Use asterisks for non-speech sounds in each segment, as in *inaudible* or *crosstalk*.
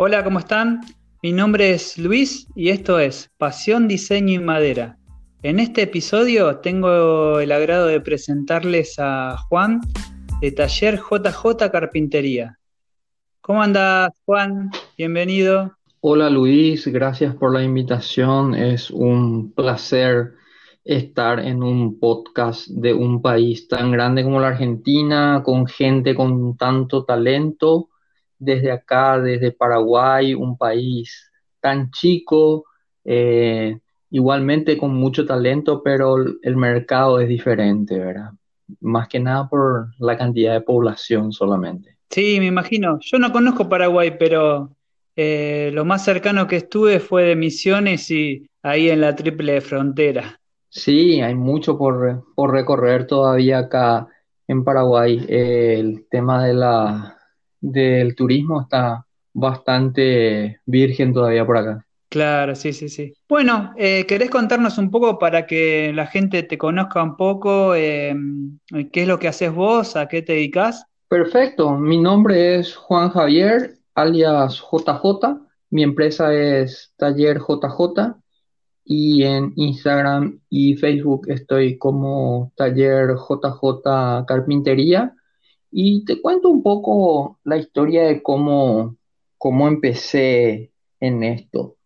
Hola, ¿cómo están? Mi nombre es Luis y esto es Pasión, Diseño y Madera. En este episodio tengo el agrado de presentarles a Juan de Taller JJ Carpintería. ¿Cómo andas, Juan? Bienvenido. Hola Luis, gracias por la invitación. Es un placer estar en un podcast de un país tan grande como la Argentina, con gente con tanto talento desde acá, desde Paraguay, un país tan chico, eh, igualmente con mucho talento, pero el mercado es diferente, ¿verdad? Más que nada por la cantidad de población solamente. Sí, me imagino. Yo no conozco Paraguay, pero eh, lo más cercano que estuve fue de Misiones y ahí en la triple frontera. Sí, hay mucho por, por recorrer todavía acá en Paraguay. el tema de la, del turismo está bastante virgen todavía por acá. Claro, sí, sí, sí. Bueno, eh, ¿querés contarnos un poco para que la gente te conozca un poco? Em, ¿Qué es lo que haces vos? ¿A qué te dedicas? Perfecto, mi nombre es Juan Javier, alias JJ. Mi empresa es Taller JJ y en Instagram y Facebook estoy como Taller JJ Carpintería. Y te cuento un poco la historia de cómo, cómo empecé en esto.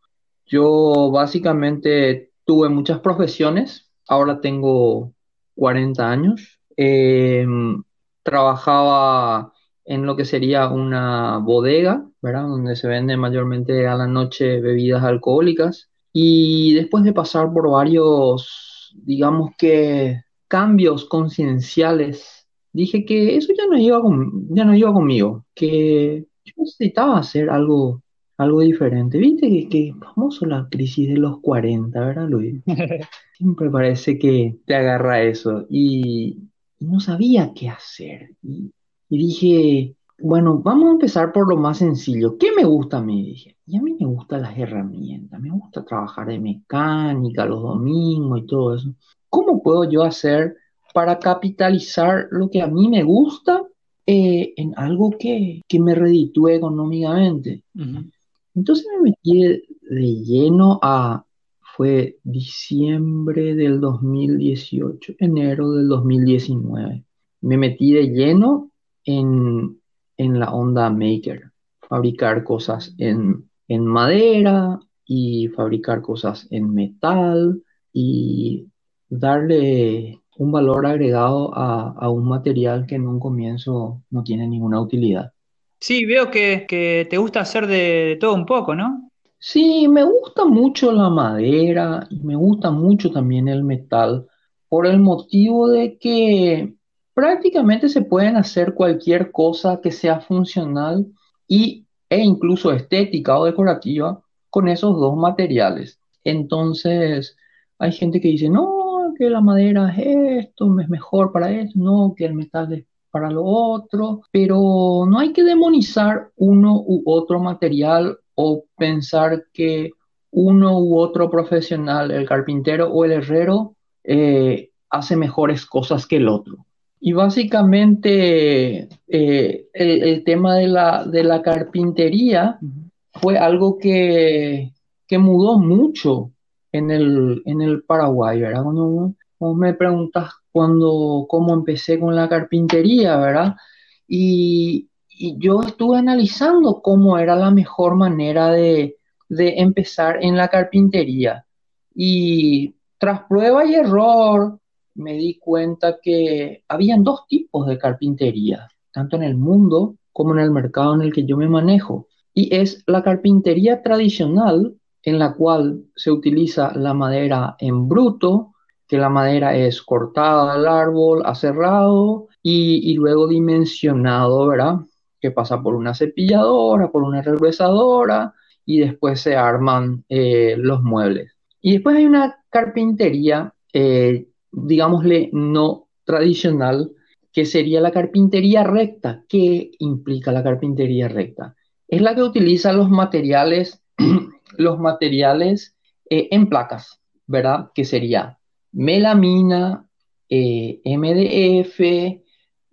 Yo básicamente tuve muchas profesiones, ahora tengo 40 años. Em, trabajaba en lo que sería una bodega, ¿verdad? Donde se vende mayormente a la noche bebidas alcohólicas. Y después de pasar por varios, digamos que, cambios concienciales dije que eso ya no iba, ya no iba conmigo, que yo necesitaba hacer algo, algo diferente. Viste que, que famoso la crisis de los 40, ¿verdad, Luis? *laughs* Siempre parece que te agarra eso y, no sabía qué hacer. Y, dije, bueno, vamos a empezar por lo más sencillo. ¿Qué me gusta a mí? Dije, y a mí me gustan las herramientas, me gusta trabajar de mecánica los domingos y todo eso. ¿Cómo puedo yo hacer para capitalizar lo que a mí me gusta eh, en algo que, me reditúe económicamente. Entonces me metí de, lleno a, fue diciembre del 2018, enero del 2019. Me metí de lleno en, la onda maker, fabricar cosas en, en madera y fabricar cosas en metal y darle un valor agregado a, un material que en un comienzo no tiene ninguna utilidad. Sí, veo que, te gusta hacer de, todo un poco, ¿no? Sí, me gusta mucho la madera y me gusta mucho también el metal por el motivo de que prácticamente se pueden hacer cualquier cosa que sea funcional y, e incluso estética o decorativa con esos dos materiales. Entonces, hay gente que dice, no, que la madera es esto, es mejor para esto, no, que el metal es para lo otro, pero no hay que demonizar uno u otro material o pensar que uno u otro profesional, el carpintero o el herrero, eh, hace mejores cosas que el otro. Y básicamente eh, el, tema de la, de la carpintería fue algo que, que mudó mucho en el, en el Paraguay, ¿verdad? Cuando, me preguntas cuando, cómo empecé con la carpintería, ¿verdad? Y, yo estuve analizando cómo era la mejor manera de, empezar en la carpintería. Y tras prueba y error, me di cuenta que habían dos tipos de carpintería, tanto en el mundo como en el mercado en el que yo me manejo. Y es la carpintería tradicional, en la cual se utiliza la madera en bruto, que la madera es cortada del árbol, aserrado y, y luego dimensionado, ¿verdad? Que pasa por una cepilladora, por una regresadora y después se arman eh, los muebles. Y después hay una carpintería, eh, digámosle, no tradicional, que sería la carpintería recta. ¿Qué implica la carpintería recta? Es la que utiliza los materiales *clears throat* los materiales eh, en placas, ¿verdad? Que sería melamina, eh, MDF,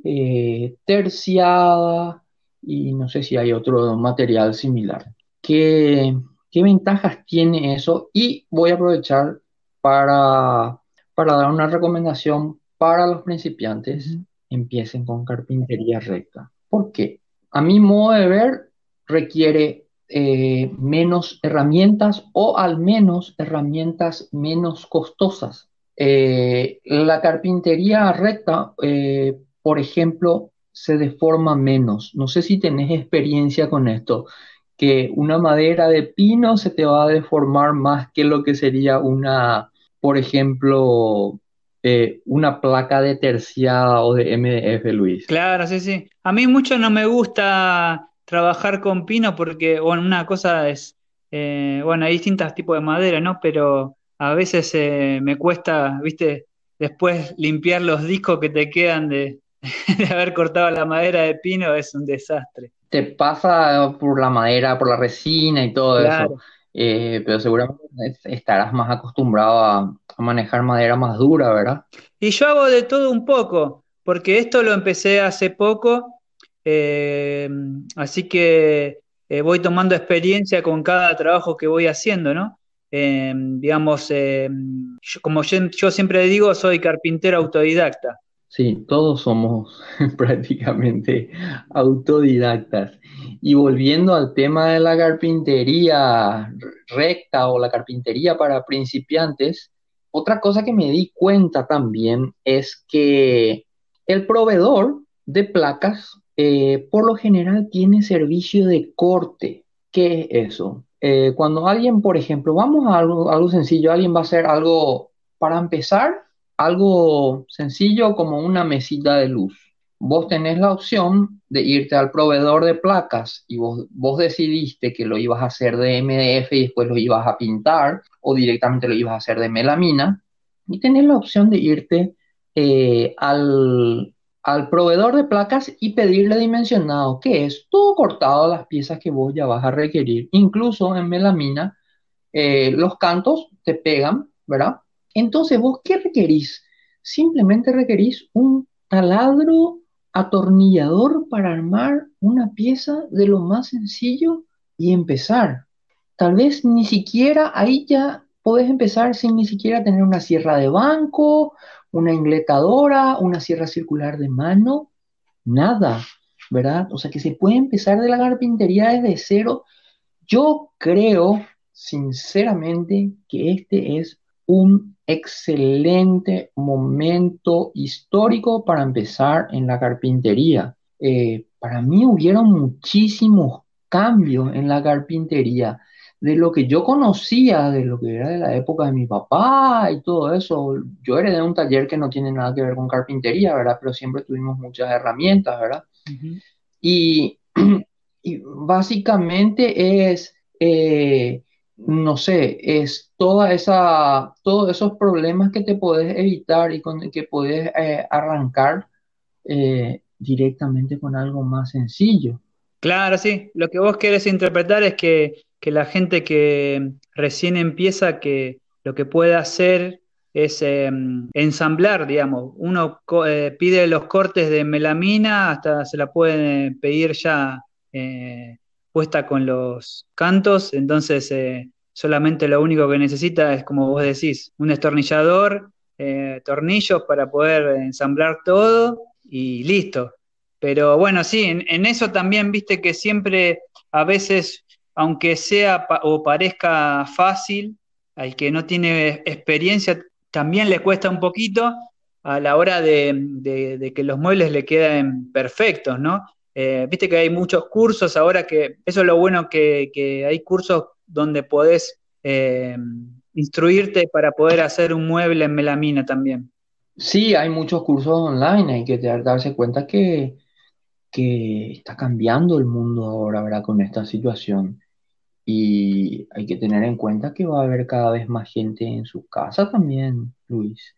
eh, terciada y no sé si hay otro material similar. qué, qué ventajas tiene eso y voy a aprovechar para, para dar una recomendación para los principiantes. Empiecen con carpintería recta. ¿Por qué? A mi modo de ver, requiere eh, menos herramientas o al menos herramientas menos costosas. Eh, la carpintería recta, eh, por ejemplo, se deforma menos. No sé si tenés experiencia con esto, que una madera de pino se te va a deformar más que lo que sería una, por ejemplo, una placa de terciada o de MDF, Luis. Claro, sí, sí. A mí mucho no me gusta trabajar con pino porque, bueno, una cosa es, eh, bueno, hay distintos tipos de madera, ¿no? Pero a veces eh, me cuesta, viste, después limpiar los discos que te quedan de, *laughs* haber cortado la madera de pino es un desastre. Te pasa por la madera, por la resina y todo eso, eh, pero seguramente estarás más acostumbrado a, manejar madera más dura, ¿verdad? Y yo hago de todo un poco, porque esto lo empecé hace poco eh, así que eh, voy tomando experiencia con cada trabajo que voy haciendo, ¿no? Eh, digamos, como yo, siempre digo, soy carpintero autodidacta. Sí, todos somos *laughs* prácticamente autodidactas. Y volviendo al tema de la carpintería recta o la carpintería para principiantes, otra cosa que me di cuenta también es que el proveedor de placas eh, por lo general tiene servicio de corte. ¿Qué es eso? Eh, cuando alguien, por ejemplo, vamos a algo, algo sencillo, alguien va a hacer algo, para empezar, algo sencillo como una mesita de luz. Vos tenés la opción de irte al proveedor de placas y vos, decidiste que lo ibas a hacer de MDF y después lo ibas a pintar o directamente lo ibas a hacer de melamina. Y tenés la opción de irte eh, al, al proveedor de placas y pedirle dimensionado, que es todo cortado las piezas que vos ya vas a requerir. Incluso en melamina, eh, los cantos te pegan, ¿verdad? Entonces, ¿vos qué requerís? Simplemente requerís un taladro atornillador para armar una pieza de lo más sencillo y empezar. Tal vez ni siquiera ahí ya podés empezar sin ni siquiera tener una sierra de banco, una ingletadora, una sierra circular de mano, nada, ¿verdad? O sea que se puede empezar de la carpintería desde cero. Yo creo, sinceramente, que este es un excelente momento histórico para empezar en la carpintería. Eh, para mí hubieron muchísimos cambios en la carpintería de lo que yo conocía, de lo que era de la época de mi papá y todo eso. Yo heredé de un taller que no tiene nada que ver con carpintería, ¿verdad? Pero siempre tuvimos muchas herramientas, ¿verdad? *clears throat* y, básicamente es, eh, no sé, es toda esa, todos esos problemas que te puedes evitar y con que puedes eh, arrancar eh, directamente con algo más sencillo. Claro, sí. Lo que vos querés interpretar es que que la gente que recién empieza, que lo que puede hacer es em, ensamblar, digamos. Uno eh, pide los cortes de melamina, hasta se la pueden pedir ya eh, puesta con los cantos, entonces eh, solamente lo único que necesita es, como vos decís, un destornillador, tornillos para poder ensamblar todo y listo. Pero bueno, sí, en eso también viste que siempre a veces aunque sea o parezca fácil, al que no tiene experiencia también le cuesta un poquito a la hora de, que los muebles le queden perfectos, ¿no? Eh, viste que hay muchos cursos ahora que, eso es lo bueno que, hay cursos donde podés eh, instruirte para poder hacer un mueble en melamina también. Sí, hay muchos cursos online, hay que darse cuenta que, está cambiando el mundo ahora, ¿verdad? Con esta situación. Y hay que tener en cuenta que va a haber cada vez más gente en su casa también, Luis.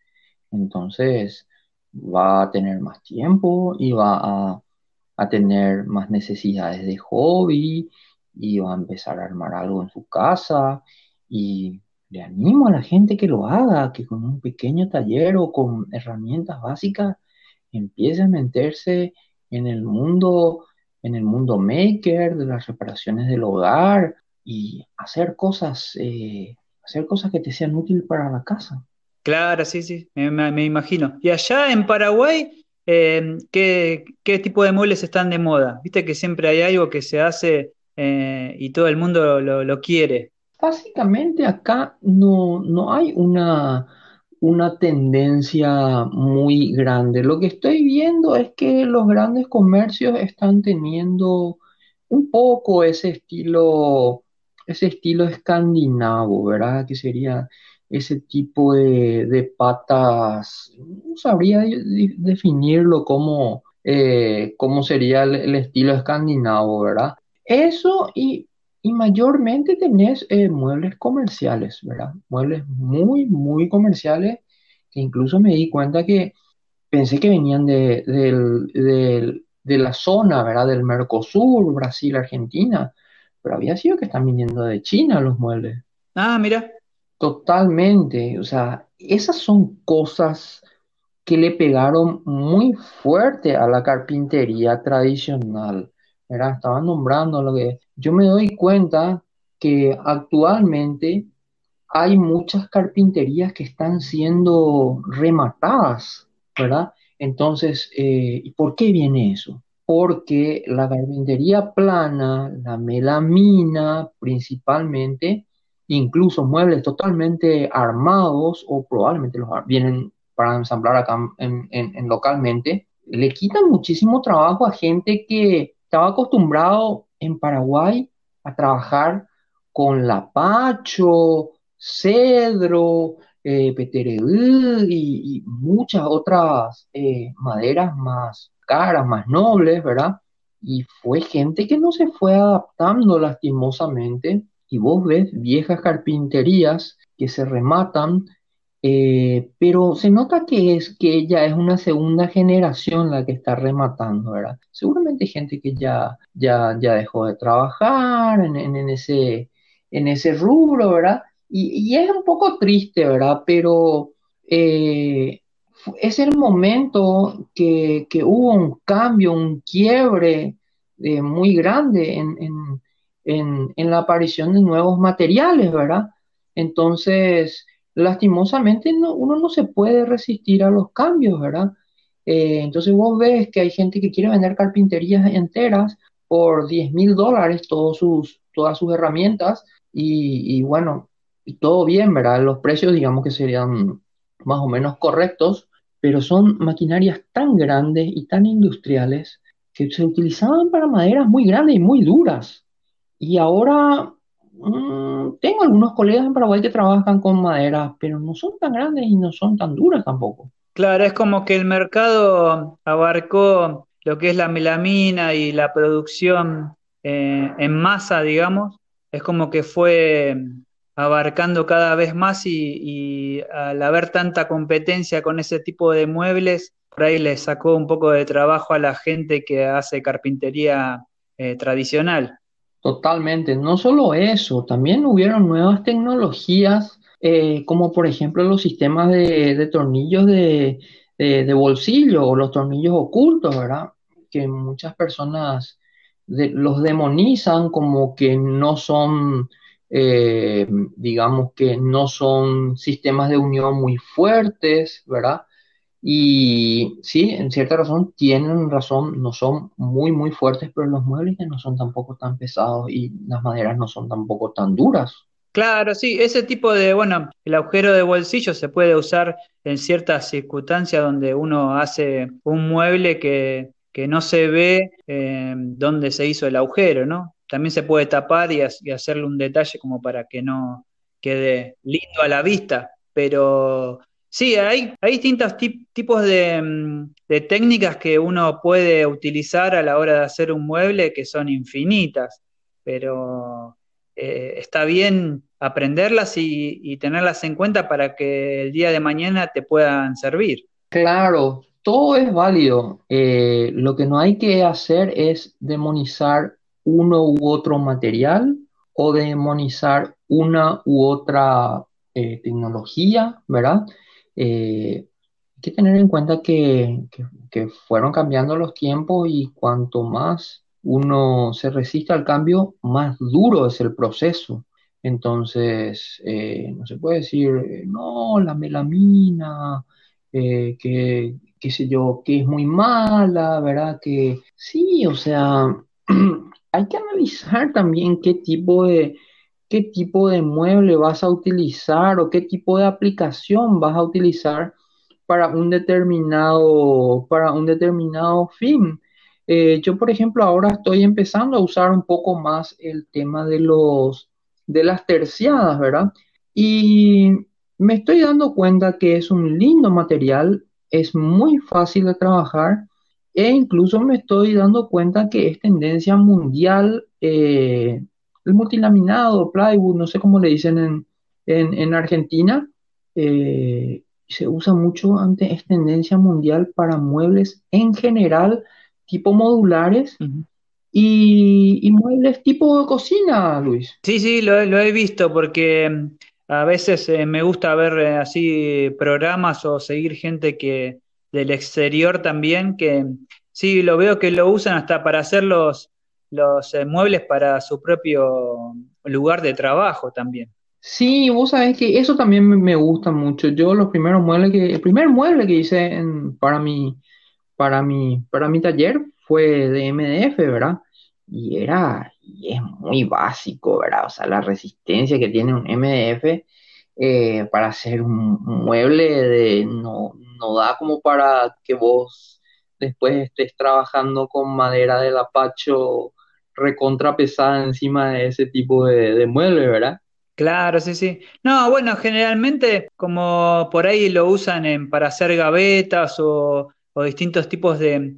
Entonces va a tener más tiempo y va a, a tener más necesidades de hobby y va a empezar a armar algo en su casa. Y le animo a la gente que lo haga, que con un pequeño taller o con herramientas básicas empiece a meterse en el mundo, en el mundo maker, de las reparaciones del hogar, y hacer cosas, eh, hacer cosas que te sean útiles para la casa. Claro, sí, sí, me, imagino. Y allá en Paraguay, eh, ¿qué, tipo de muebles están de moda? Viste que siempre hay algo que se hace eh, y todo el mundo lo, quiere. Básicamente acá no, no hay una, una tendencia muy grande. Lo que estoy viendo es que los grandes comercios están teniendo un poco ese estilo, ese estilo escandinavo, ¿verdad? Que sería ese tipo de, patas, no sabría definirlo como, eh, sería el, estilo escandinavo, ¿verdad? Eso y, mayormente tenés eh, muebles comerciales, ¿verdad? Muebles muy, muy comerciales que incluso me di cuenta que pensé que venían de, de la zona, ¿verdad? Del Mercosur, Brasil, Argentina, pero había sido que están viniendo de China los muebles. Ah, mira. Totalmente, o sea, esas son cosas que le pegaron muy fuerte a la carpintería tradicional, ¿verdad? Estaban nombrando lo que yo me doy cuenta que actualmente hay muchas carpinterías que están siendo rematadas, ¿verdad? Entonces, eh, ¿y por qué viene eso? Porque la carpintería plana, la melamina principalmente, incluso muebles totalmente armados o probablemente los vienen para ensamblar acá en, localmente, le quitan muchísimo trabajo a gente que estaba acostumbrado en Paraguay a trabajar con lapacho, cedro, eh, y, muchas otras eh, maderas más caras, más nobles, ¿verdad? Y fue gente que no se fue adaptando lastimosamente y vos ves viejas carpinterías que se rematan, eh, pero se nota que es que ella es una segunda generación la que está rematando, ¿verdad? Seguramente gente que ya, ya, ya dejó de trabajar en, ese, en ese rubro, ¿verdad? Y, es un poco triste, ¿verdad? Pero eh, es el momento que, hubo un cambio, un quiebre eh, muy grande en en, la aparición de nuevos materiales, ¿verdad? Entonces, lastimosamente uno no se puede resistir a los cambios, ¿verdad? Eh, entonces vos ves que hay gente que quiere vender carpinterías enteras por 10 mil dólares sus, todas sus herramientas y, bueno, y todo bien, ¿verdad? Los precios digamos que serían más o menos correctos, pero son maquinarias tan grandes y tan industriales que se utilizaban para maderas muy grandes y muy duras. Y ahora mm, tengo algunos colegas en Paraguay que trabajan con madera, pero no son tan grandes y no son tan duras tampoco. Claro, es como que el mercado abarcó lo que es la melamina y la producción eh, en masa, digamos. Es como que fue abarcando cada vez más y, al haber tanta competencia con ese tipo de muebles, por ahí le sacó un poco de trabajo a la gente que hace carpintería eh, tradicional. Totalmente, no solo eso, también hubieron nuevas tecnologías, eh, como por ejemplo los sistemas de, tornillos de, bolsillo o los tornillos ocultos, ¿verdad? Que muchas personas los demonizan como que no son, eh, digamos que no son sistemas de unión muy fuertes, ¿verdad? Y sí, en cierta razón tienen razón, no son muy, muy fuertes, pero los muebles no son tampoco tan pesados y las maderas no son tampoco tan duras. Claro, sí, ese tipo de, bueno, el agujero de bolsillo se puede usar en ciertas circunstancias donde uno hace un mueble que, no se ve eh, dónde se hizo el agujero, ¿no? También se puede tapar y, hacerle un detalle como para que no quede lindo a la vista, pero Sí, hay, hay distintos tipos mm, de, técnicas que uno puede utilizar a la hora de hacer un mueble que son infinitas, pero eh, está bien aprenderlas y, tenerlas en cuenta para que el día de mañana te puedan servir. Claro, todo es válido. Eh, lo que no hay que hacer es demonizar uno u otro material o demonizar una u otra eh, tecnología, ¿verdad? Eh, hay que tener en cuenta que, fueron cambiando los tiempos y cuanto más uno se resiste al cambio, más duro es el proceso. Entonces, eh, no se puede decir, no, la melamina, que, qué sé yo, que es muy mala, ¿verdad? Que sí, o sea, hay que analizar también qué tipo de, qué tipo de mueble vas a utilizar o qué tipo de aplicación vas a utilizar para un determinado, para un determinado fin. Eh, yo, por ejemplo, ahora estoy empezando a usar un poco más el tema de los, de las terciadas, ¿verdad? Y me estoy dando cuenta que es un lindo material, es muy fácil de trabajar e incluso me estoy dando cuenta que es tendencia mundial eh, el multilaminado, plywood, no sé cómo le dicen en, en, Argentina, eh, se usa mucho, ante, es tendencia mundial para muebles en general, tipo modulares. y, muebles tipo cocina, Luis. Sí, sí, lo, he visto porque mm, a veces eh, me gusta ver así programas o seguir gente que del exterior también, que sí, lo veo que lo usan hasta para hacer los, los eh, muebles para su propio lugar de trabajo también. Sí, vos sabés que eso también me gusta mucho. Yo los primeros muebles que, el primer mueble que hice para mi, para mi, para mi taller fue de MDF, ¿verdad? Y era, y es muy básico, ¿verdad? O sea, la resistencia que tiene un MDF eh, para hacer un, mueble de, no, no da como para que vos después estés trabajando con madera del apacho recontra pesada encima de ese tipo de, de mueble, ¿verdad? Claro, sí, sí. No, bueno, generalmente como por ahí lo usan en, para hacer gavetas o, distintos tipos de,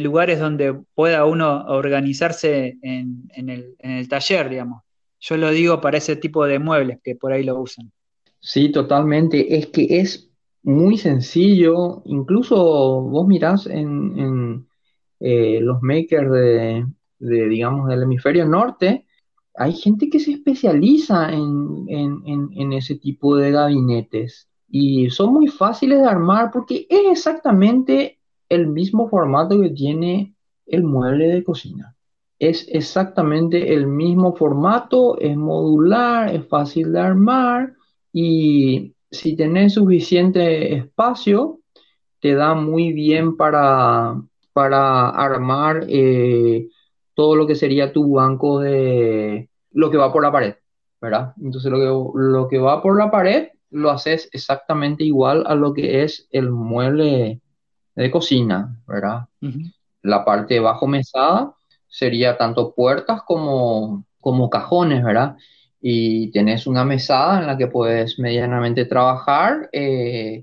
lugares donde pueda uno organizarse en, el, en el taller, digamos. Yo lo digo para ese tipo de muebles que por ahí lo usan. Sí, totalmente. Es que es muy sencillo. Incluso vos mirás en, eh, los makers de, de, digamos, del hemisferio norte, hay gente que se especializa en, ese tipo de gabinetes y son muy fáciles de armar porque es exactamente el mismo formato que tiene el mueble de cocina. Es exactamente el mismo formato, es modular, es fácil de armar y si tenés suficiente espacio, te da muy bien para, para armar eh, todo lo que sería tu banco de lo que va por la pared, ¿verdad? Entonces lo que, lo que va por la pared lo haces exactamente igual a lo que es el mueble de cocina, ¿verdad? La parte bajo mesada sería tanto puertas como, como cajones, ¿verdad? Y tenés una mesada en la que puedes medianamente trabajar eh,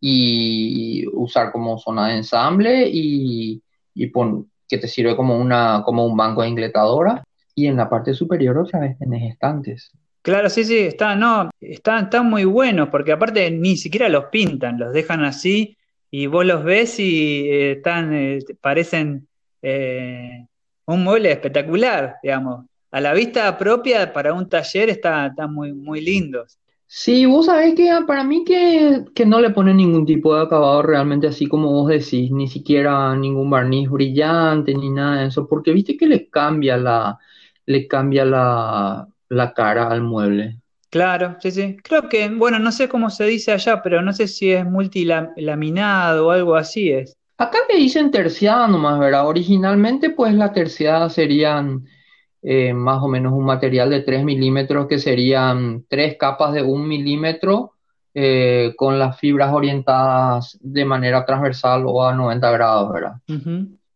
y usar como zona de ensamble y, y pon, que te sirve como, una, como un banco de ingletadora. Y en la parte superior otra vez tenés estantes. Claro, sí, sí, está, no, están, están muy buenos, porque aparte ni siquiera los pintan, los dejan así y vos los ves y eh, están, eh, parecen un mueble espectacular, digamos. A la vista propia para un taller está muy, muy lindos. Sí, vos sabés que para mí que, no le ponen ningún tipo de acabado realmente así como vos decís, ni siquiera ningún barniz brillante ni nada de eso, porque viste que le cambia la, le cambia la, la cara al mueble. Claro, sí, sí. Creo que, bueno, no sé cómo se dice allá, pero no sé si es multilaminado o algo así es. Acá le dicen terciada nomás, ¿verdad? Originalmente, pues la terciada serían eh, más o menos un material de 3 milímetros que serían tres capas de 1 milímetro eh, con las fibras orientadas de manera transversal o a 90 grados, ¿verdad?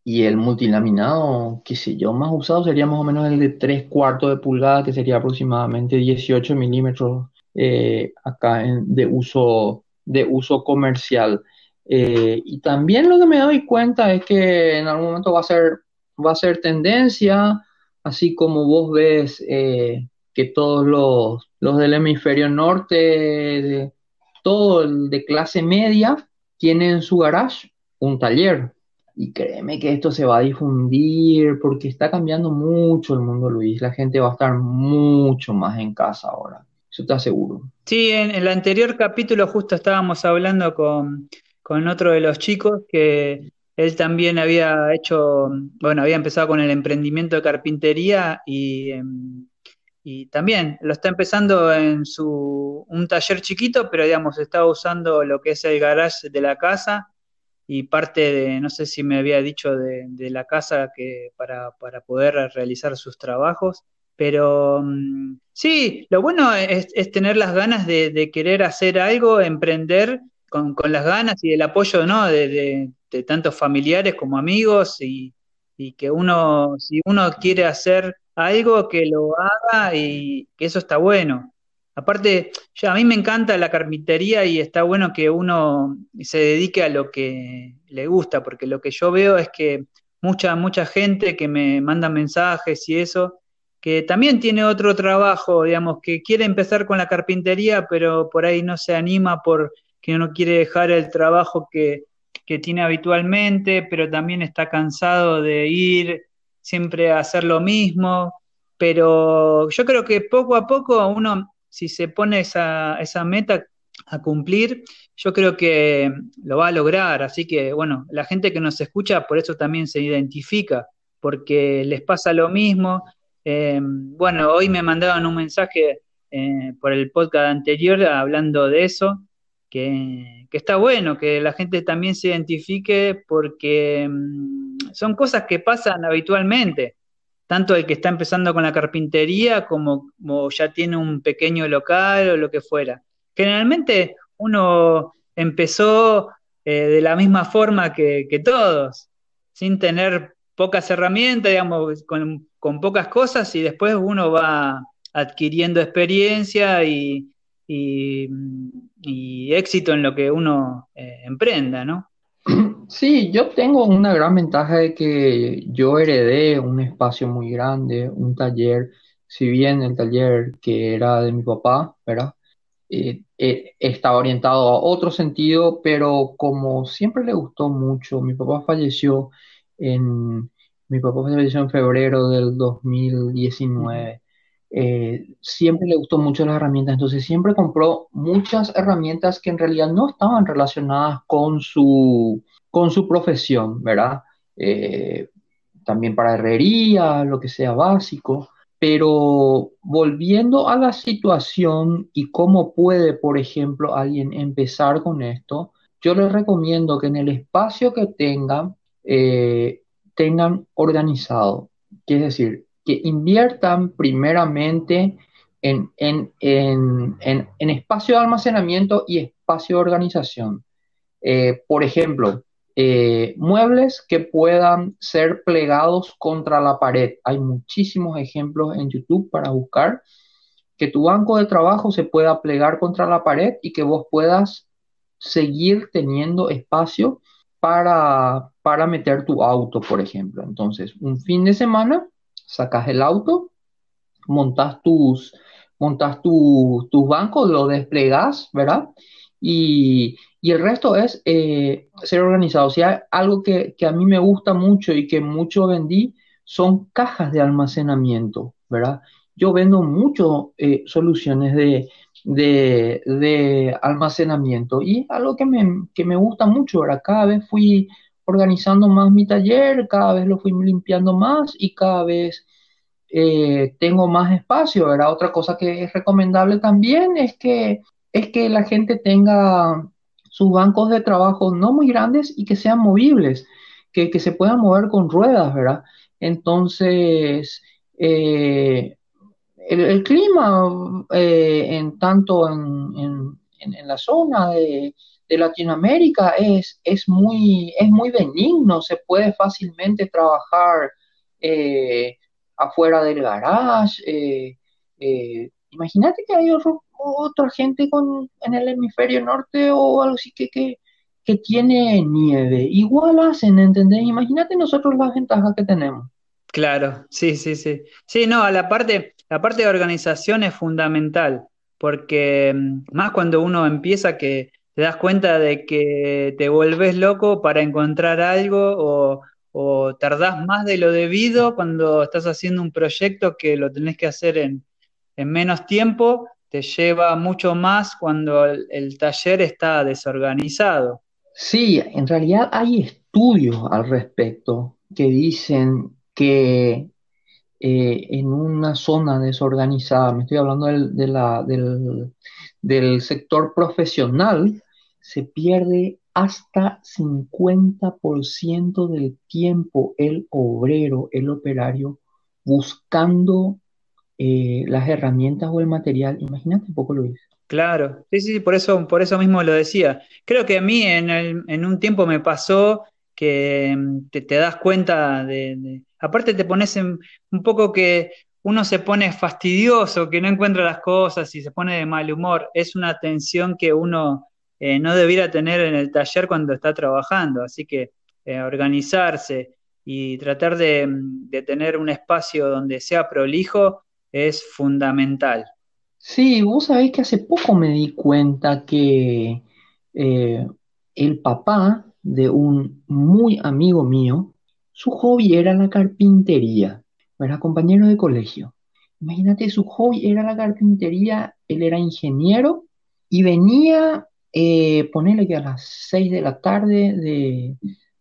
Y el multilaminado, qué sé yo, más usado sería más o menos el de 3 cuartos de pulgada, que sería aproximadamente 18 milímetros eh, acá de, uso, de uso comercial. y también lo que me doy cuenta es que en algún momento va a ser, va a ser tendencia así como vos ves eh, que todos los, del hemisferio norte, de, todo el de clase media, tienen en su garage un taller. Y créeme que esto se va a difundir porque está cambiando mucho el mundo, Luis. La gente va a estar mucho más en casa ahora. Eso te aseguro. Sí, en el anterior capítulo justo estábamos hablando con, con otro de los chicos que él también había hecho, bueno, había empezado con el emprendimiento de carpintería y, em, y también lo está empezando en su, un taller chiquito, pero digamos, estaba usando lo que es el garage de la casa y parte de, no sé si me había dicho, de, la casa que para, para, poder realizar sus trabajos. Pero mm, sí, lo bueno es, tener las ganas de, querer hacer algo, emprender con, las ganas y el apoyo ¿no? de, tantos familiares como amigos y, y que uno, si uno quiere hacer algo, que lo haga y que eso está bueno. Aparte, a mí me encanta la carpintería y está bueno que uno se dedique a lo que le gusta, porque lo que yo veo es que mucha, mucha gente que me manda mensajes y eso, que también tiene otro trabajo, digamos, que quiere empezar con la carpintería, pero por ahí no se anima porque no quiere dejar el trabajo que, que tiene habitualmente, pero también está cansado de ir siempre a hacer lo mismo. Pero yo creo que poco a poco uno si se pone esa, esa meta a cumplir, yo creo que lo va a lograr. Así que, bueno, la gente que nos escucha por eso también se identifica, porque les pasa lo mismo. Eh, bueno, hoy me mandaban un mensaje eh, por el podcast anterior hablando de eso, que, está bueno, que la gente también se identifique porque mm, son cosas que pasan habitualmente tanto el que está empezando con la carpintería como, ya tiene un pequeño local o lo que fuera. Generalmente uno empezó eh, de la misma forma que, todos, sin tener pocas herramientas, digamos, con, pocas cosas y después uno va adquiriendo experiencia y, éxito en lo que uno eh, emprenda, ¿no? *clears throat* Sí, yo tengo una gran ventaja de que yo heredé un espacio muy grande, un taller, si bien el taller que era de mi papá, ¿verdad? Eh, eh, estaba orientado a otro sentido, pero como siempre le gustó mucho, mi papá falleció en, mi papá falleció en febrero del 2019. Eh, siempre le gustó mucho las herramientas, entonces siempre compró muchas herramientas que en realidad no estaban relacionadas con su, con su profesión, ¿verdad? Eh, también para herrería, lo que sea básico. Pero volviendo a la situación y cómo puede, por ejemplo, alguien empezar con esto, yo les recomiendo que en el espacio que tengan, eh, tengan organizado. Es decir, que inviertan primeramente en, espacio de almacenamiento y espacio de organización. Eh, por ejemplo, eh, muebles que puedan ser plegados contra la pared. Hay muchísimos ejemplos en YouTube para buscar que tu banco de trabajo se pueda plegar contra la pared y que vos puedas seguir teniendo espacio para, para meter tu auto, por ejemplo. Entonces, un fin de semana sacas el auto, montas tus, montas tus bancos, lo desplegas, ¿verdad? Y, el resto es eh, ser organizado. O sea, algo que, a mí me gusta mucho y que mucho vendí son cajas de almacenamiento, ¿verdad? Yo vendo mucho eh, soluciones de, de, almacenamiento y algo que me, que me gusta mucho, ¿verdad? Cada vez fui organizando más mi taller, cada vez lo fui limpiando más y cada vez eh, tengo más espacio. ¿verdad? Otra cosa que es recomendable también es que, es que la gente tenga sus bancos de trabajo no muy grandes y que sean movibles, que, se puedan mover con ruedas, ¿verdad? Entonces, eh, el, clima, eh, en tanto en, en la zona de, de Latinoamérica es, es, muy, es muy benigno, se puede fácilmente trabajar eh, afuera del garage. Eh, eh, imagínate que hay otra gente con, en el hemisferio norte o algo así que, que, tiene nieve. Igual hacen, ¿entendés? Imagínate nosotros las ventajas que tenemos. Claro, sí, sí, sí. Sí, no, la parte, la parte de organización es fundamental, porque mm, más cuando uno empieza que te das cuenta de que te volvés loco para encontrar algo o, o tardás más de lo debido cuando estás haciendo un proyecto que lo tenés que hacer en, menos tiempo, te lleva mucho más cuando el, taller está desorganizado. Sí, en realidad hay estudios al respecto que dicen que eh, en una zona desorganizada, me estoy hablando del, sector profesional, se pierde hasta 50% del tiempo el obrero, el operario, buscando eh, las herramientas o el material. Imagínate un poco, Luis. Claro, sí, sí, por eso, por eso mismo lo decía. Creo que a mí en, en un tiempo me pasó que mm, te, das cuenta de, Aparte te pones en, un poco que uno se pone fastidioso, que no encuentra las cosas y se pone de mal humor. Es una tensión que uno eh, no debiera tener en el taller cuando está trabajando. Así que eh, organizarse y tratar de, mm, de tener un espacio donde sea prolijo es fundamental. Sí, vos sabés que hace poco me di cuenta que eh, el papá de un muy amigo mío, su hobby era la carpintería, era compañero de colegio. Imagínate, su hobby era la carpintería, él era ingeniero y venía, eh, ponerle que a las 6 de la tarde de,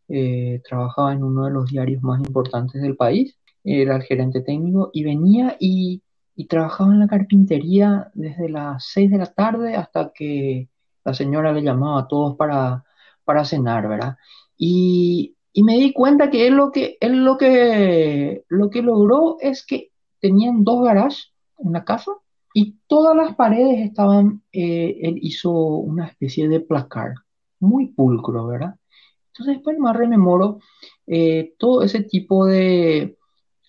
eh, trabajaba en uno de los diarios más importantes del país, era el gerente técnico, y venía y trabajaba en la carpintería desde las 6 de la tarde hasta que la señora le llamaba a todos para, para cenar, ¿verdad? Y, me di cuenta que él lo que, lo que, lo que logró es que tenían dos garages en la casa y todas las paredes estaban, eh, él hizo una especie de placar, muy pulcro, ¿verdad? Entonces después más rememoro eh, todo ese tipo de,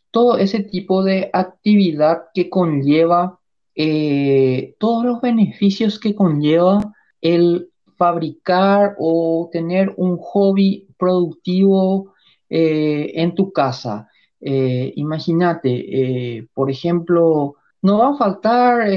todo ese tipo de actividad que conlleva, eh, todos los beneficios que conlleva el fabricar o tener un hobby productivo en tu casa. Imagínate, por ejemplo, no va a faltar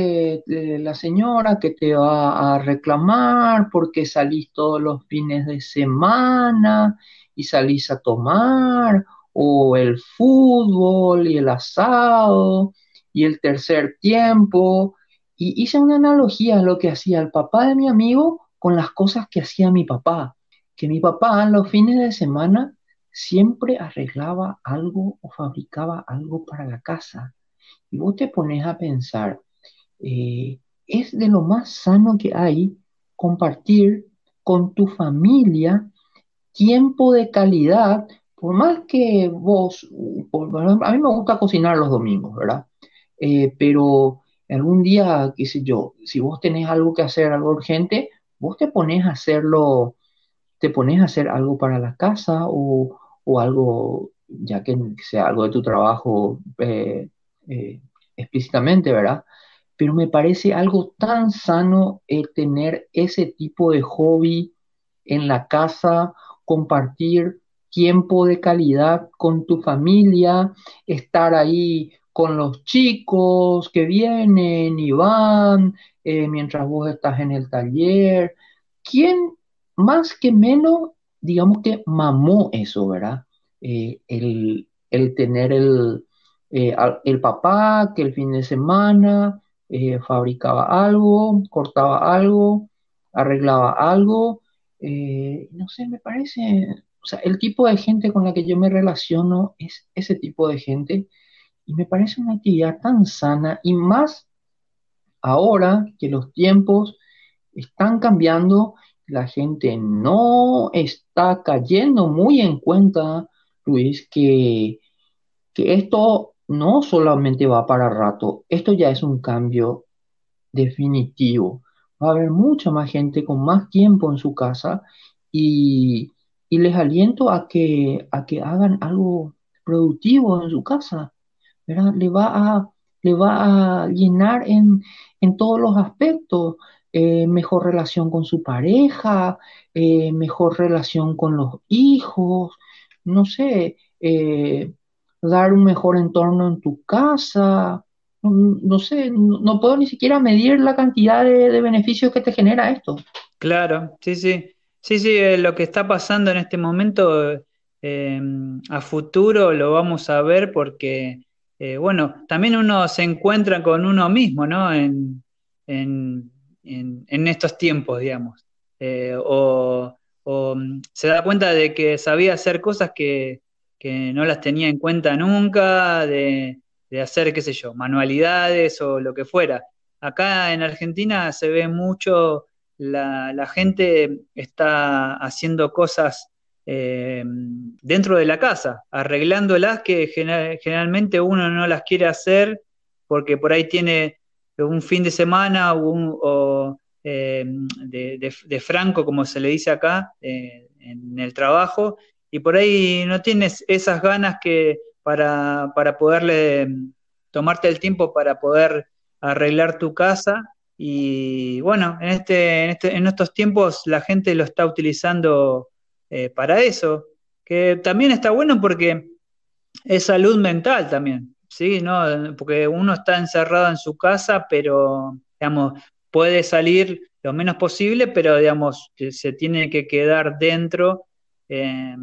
la señora que te va a reclamar porque salís todos los fines de semana y salís a tomar o el fútbol y el asado y el tercer tiempo. Y hice una analogía a lo que hacía el papá de mi amigo con las cosas que hacía mi papá. Que mi papá en los fines de semana siempre arreglaba algo o fabricaba algo para la casa. Y vos te pones a pensar, eh, es de lo más sano que hay compartir con tu familia tiempo de calidad por más que vos, a mí me gusta cocinar los domingos, ¿verdad? Eh, pero algún día, qué sé yo, si vos tenés algo que hacer, algo urgente, vos te pones a hacerlo, te pones a hacer algo para la casa o, algo, ya que sea algo de tu trabajo eh, eh, explícitamente, ¿verdad? Pero me parece algo tan sano tener ese tipo de hobby en la casa, compartir tiempo de calidad con tu familia, estar ahí con los chicos que vienen y van eh, mientras vos estás en el taller. ¿Quién más que menos, digamos que mamó eso, ¿verdad? Eh, el, tener el, eh, el papá que el fin de semana fabricaba algo, cortaba algo, arreglaba algo. no sé, me parece o sea, el tipo de gente con la que yo me relaciono es ese tipo de gente y me parece una actividad tan sana y más ahora que los tiempos están cambiando, la gente no está cayendo muy en cuenta, Luis, que, que esto no solamente va para rato, esto ya es un cambio definitivo. Va a haber mucha más gente con más tiempo en su casa y les aliento a que, a que hagan algo productivo en su casa, ¿verdad? Le va a, le va a llenar en, todos los aspectos, eh, mejor relación con su pareja, eh, mejor relación con los hijos, no sé, eh, dar un mejor entorno en tu casa, no, sé, no, puedo ni siquiera medir la cantidad de, beneficios que te genera esto. Claro, sí, sí. Sí, sí, eh, lo que está pasando en este momento eh, a futuro lo vamos a ver porque, eh, bueno, también uno se encuentra con uno mismo, ¿no? En, en, en, estos tiempos, digamos. O, o mm, se da cuenta de que sabía hacer cosas que, que no las tenía en cuenta nunca, de, de, hacer, qué sé yo, manualidades o lo que fuera. Acá en Argentina se ve mucho, la, gente está haciendo cosas eh, dentro de la casa, arreglándolas que generalmente uno no las quiere hacer porque por ahí tiene un fin de semana o, eh, de, franco, como se le dice acá, eh, en el trabajo, y por ahí no tienes esas ganas que para, para poderle tomarte el tiempo para poder arreglar tu casa. Y bueno, en, este, en, este, en estos tiempos la gente lo está utilizando eh, para eso, que también está bueno porque es salud mental también, ¿sí? ¿No? Porque uno está encerrado en su casa, pero, digamos, puede salir lo menos posible, pero, digamos, se tiene que quedar dentro eh,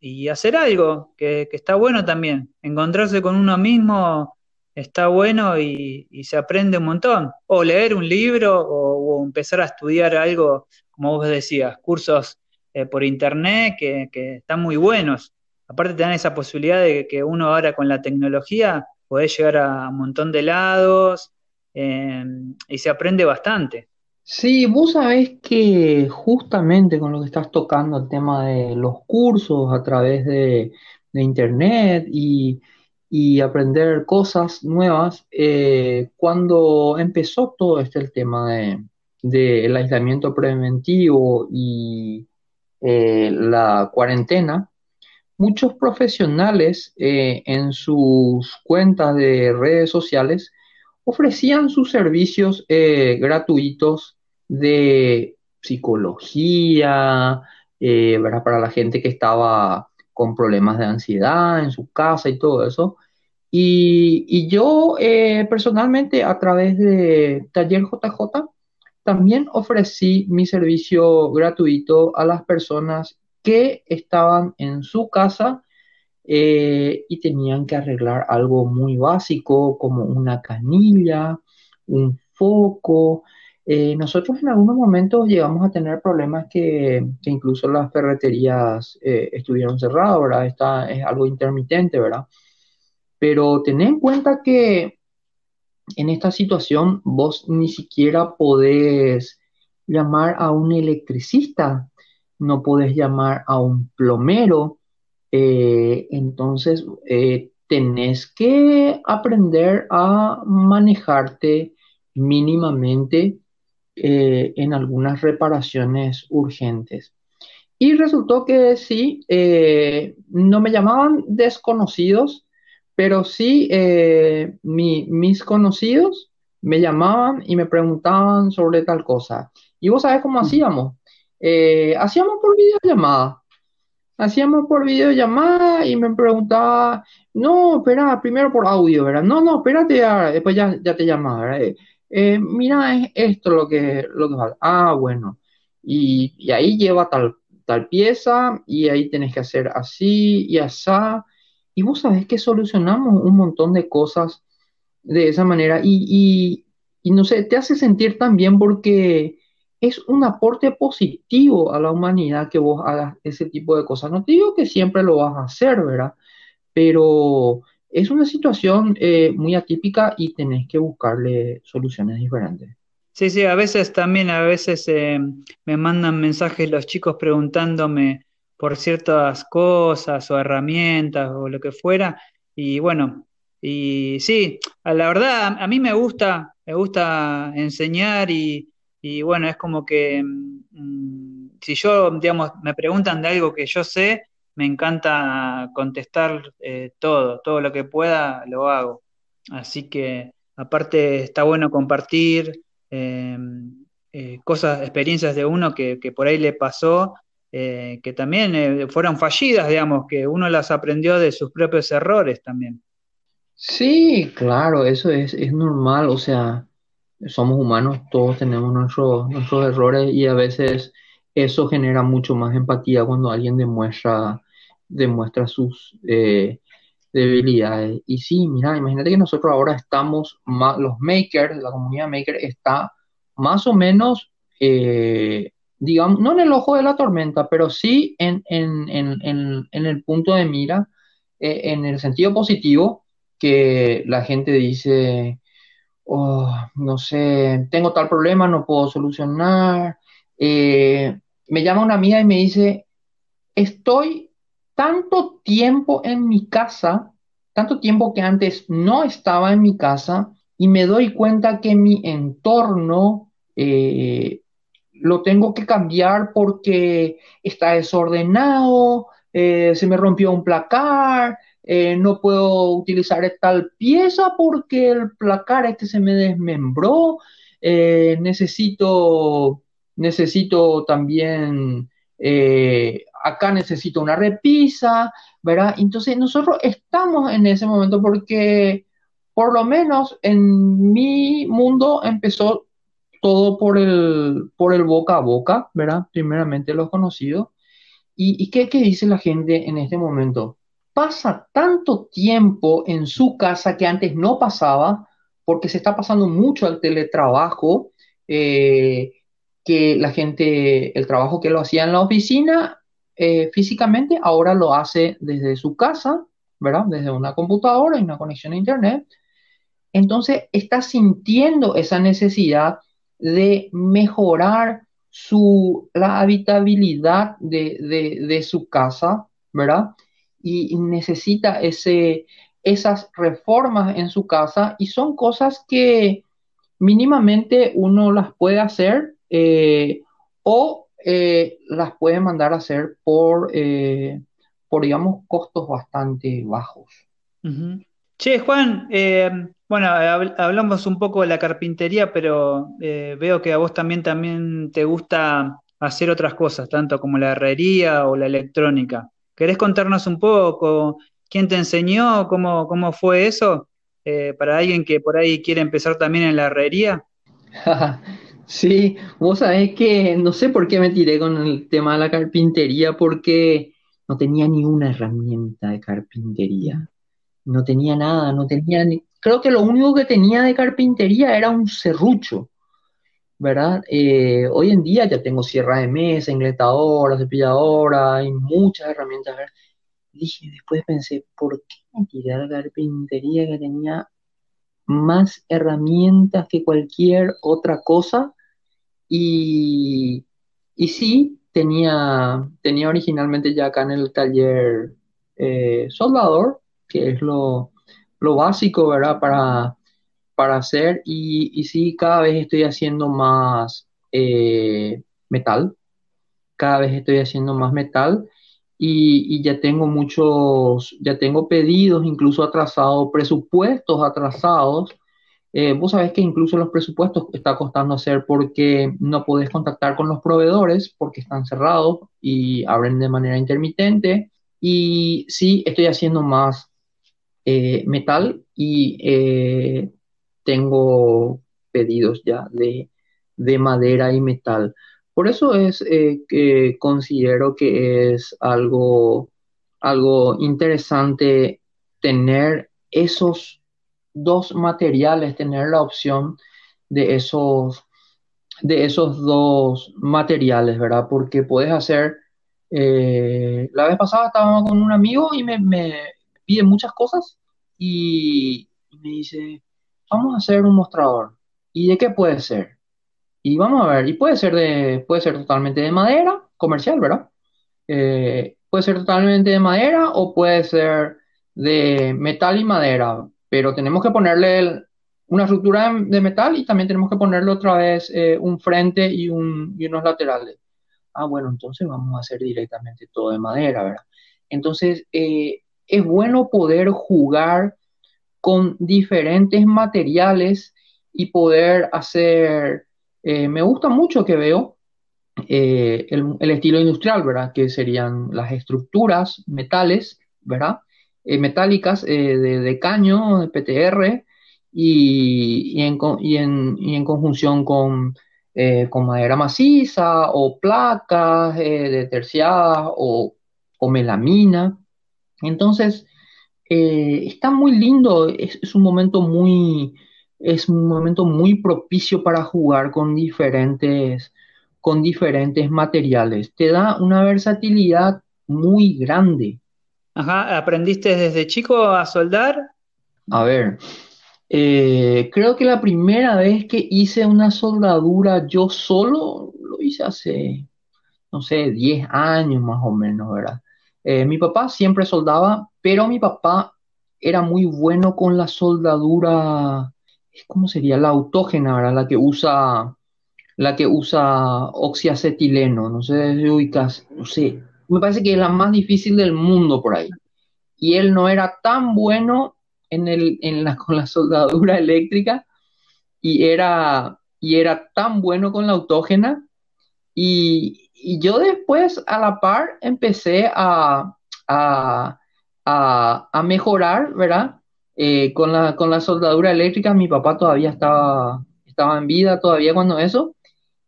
y hacer algo, que, está bueno también. Encontrarse con uno mismo está bueno y, se aprende un montón. O leer un libro o, empezar a estudiar algo, como vos decías, cursos eh, por internet que, están muy buenos. Aparte te dan esa posibilidad de que uno ahora con la tecnología puede llegar a un montón de lados eh, y se aprende bastante. Sí, vos sabés que justamente con lo que estás tocando el tema de los cursos a través de, internet y, aprender cosas nuevas, eh, cuando empezó todo este el tema del de, aislamiento preventivo y eh, la cuarentena, muchos profesionales eh, en sus cuentas de redes sociales ofrecían sus servicios eh, gratuitos de psicología, para la gente que estaba con problemas de ansiedad en su casa y todo eso. Y, y yo personalmente a través de Taller JJ también ofrecí mi servicio gratuito a las personas que estaban en su casa eh, y tenían que arreglar algo muy básico como una canilla, un foco. Eh, nosotros en algunos momentos llegamos a tener problemas que, incluso las ferreterías eh, estuvieron cerradas, ¿verdad? Es algo intermitente, ¿verdad? Pero ten en cuenta que en esta situación vos ni siquiera podés llamar a un electricista, no podés llamar a un plomero, eh, entonces eh, tenés que aprender a manejarte mínimamente eh, en algunas reparaciones urgentes. Y resultó que sí, no me llamaban desconocidos, pero sí, eh, mis conocidos me llamaban y me preguntaban sobre tal cosa. ¿Y vos sabés cómo hacíamos? Eh, hacíamos por videollamada. Hacíamos por videollamada y me preguntaba, no, espera, primero por audio, ¿verdad? No, no, espérate, después ya, te llamaba, ¿verdad? Eh, mira, es esto lo que, lo que Ah, bueno. Y, y, ahí lleva tal, tal pieza y ahí tenés que hacer así y así y vos sabés que solucionamos un montón de cosas de esa manera y, no sé, te hace sentir tan bien porque es un aporte positivo a la humanidad que vos hagas ese tipo de cosas. No te digo que siempre lo vas a hacer, ¿verdad? Pero es una situación eh, muy atípica y tenés que buscarle soluciones diferentes. Sí, sí, a veces también, a veces eh, me mandan mensajes los chicos preguntándome por ciertas cosas o herramientas o lo que fuera. Y bueno, y sí, la verdad, a mí me gusta, me gusta enseñar y, bueno, es como que mm, si yo, digamos, me preguntan de algo que yo sé, me encanta contestar eh, todo, todo lo que pueda lo hago. Así que aparte está bueno compartir eh, eh, cosas, experiencias de uno que, que por ahí le pasó eh, que también fueron fallidas, digamos, que uno las aprendió de sus propios errores también. Sí, claro, eso es, normal, o sea, somos humanos, todos tenemos nuestros, nuestros errores y a veces eso genera mucho más empatía cuando alguien demuestra, demuestra sus eh, debilidades. Y sí, mira, imagínate que nosotros ahora estamos, los makers, la comunidad maker está más o menos digamos, no en el ojo de la tormenta, pero sí en, el punto de mira, eh, en el sentido positivo, que la gente dice, oh, no sé, tengo tal problema, no puedo solucionar. Eh, me llama una amiga y me dice, estoy tanto tiempo en mi casa, tanto tiempo que antes no estaba en mi casa, y me doy cuenta que mi entorno eh, lo tengo que cambiar porque está desordenado, eh, se me rompió un placar, eh, no puedo utilizar tal pieza porque el placar este se me desmembró, necesito, necesito también, acá necesito una repisa, ¿verdad? Entonces nosotros estamos en ese momento porque por lo menos en mi mundo empezó todo por el, por el boca a boca, ¿verdad? Primeramente los conocidos. ¿Y, qué dice la gente en este momento? Pasa tanto tiempo en su casa que antes no pasaba, porque se está pasando mucho al teletrabajo, eh, que la gente, el trabajo que lo hacía en la oficina eh, físicamente, ahora lo hace desde su casa, ¿verdad? Desde una computadora y una conexión a Internet. Entonces está sintiendo esa necesidad de mejorar su, la habitabilidad de, su casa, ¿verdad? Y, necesita ese, esas reformas en su casa y son cosas que mínimamente uno las puede hacer eh, o eh, las puede mandar a hacer por, eh, por digamos, costos bastante bajos. Che, Juan, bueno, hablamos un poco de la carpintería, pero eh, veo que a vos también, también te gusta hacer otras cosas, tanto como la herrería o la electrónica. ¿Querés contarnos un poco quién te enseñó, cómo, cómo fue eso? Eh, para alguien que por ahí quiere empezar también en la herrería. *laughs* sí, vos sabés que no sé por qué me tiré con el tema de la carpintería, porque no tenía ni una herramienta de carpintería. No tenía nada, no tenía ni, creo que lo único que tenía de carpintería era un serrucho, ¿verdad? Eh, hoy en día ya tengo sierra de mesa, ingletadora, cepilladora, y muchas herramientas. Dije, después pensé, ¿por qué me tiré a la carpintería que tenía más herramientas que cualquier otra cosa? Y, y sí, tenía, tenía originalmente ya acá en el taller eh, soldador, que es lo, lo básico, ¿verdad? Para, para hacer y, y sí, cada vez estoy haciendo más eh, metal, cada vez estoy haciendo más metal y, ya tengo muchos, ya tengo pedidos incluso atrasados, presupuestos atrasados. Eh, vos sabés que incluso los presupuestos está costando hacer porque no podés contactar con los proveedores porque están cerrados y abren de manera intermitente. Y sí, estoy haciendo más eh, metal y tengo pedidos ya de, madera y metal. Por eso es eh, que considero que es algo, algo interesante tener esos dos materiales, tener la opción de esos, de esos dos materiales, ¿verdad? Porque puedes hacer, la vez pasada estábamos con un amigo y me, pide muchas cosas y, me dice, vamos a hacer un mostrador. ¿Y de qué puede ser? Y vamos a ver, y puede ser de, puede ser totalmente de madera, comercial, ¿verdad? Eh, puede ser totalmente de madera o puede ser de metal y madera, pero tenemos que ponerle una estructura de metal y también tenemos que ponerle otra vez eh, un frente y, un, y unos laterales. Ah, bueno, entonces vamos a hacer directamente todo de madera, ¿verdad? Entonces, eh, es bueno poder jugar con diferentes materiales y poder hacer, eh, me gusta mucho que veo eh, el, estilo industrial, ¿verdad? Que serían las estructuras metales, ¿verdad? Eh, metálicas de, caño, de PTR, y, en, conjunción con, con, madera maciza o placas de terciadas o, o melamina. Entonces, eh, está muy lindo, es, un momento muy, es un momento muy propicio para jugar con diferentes, con diferentes materiales. Te da una versatilidad muy grande. Ajá, ¿aprendiste desde chico a soldar? A ver, eh, creo que la primera vez que hice una soldadura yo solo lo hice hace, no sé, 10 años más o menos, ¿verdad? Eh, mi papá siempre soldaba, pero mi papá era muy bueno con la soldadura, ¿cómo sería? La autógena, ¿verdad? La que usa, la que usa oxiacetileno, no sé si ubicas, no sé, me parece que es la más difícil del mundo por ahí. Y él no era tan bueno en el, en la, con la soldadura *laughs* eléctrica y era, y era tan bueno con la autógena. Y, y yo después a la par empecé a, a a, mejorar, ¿verdad? Eh, con, la, con la soldadura eléctrica, mi papá todavía estaba, estaba en vida todavía cuando eso.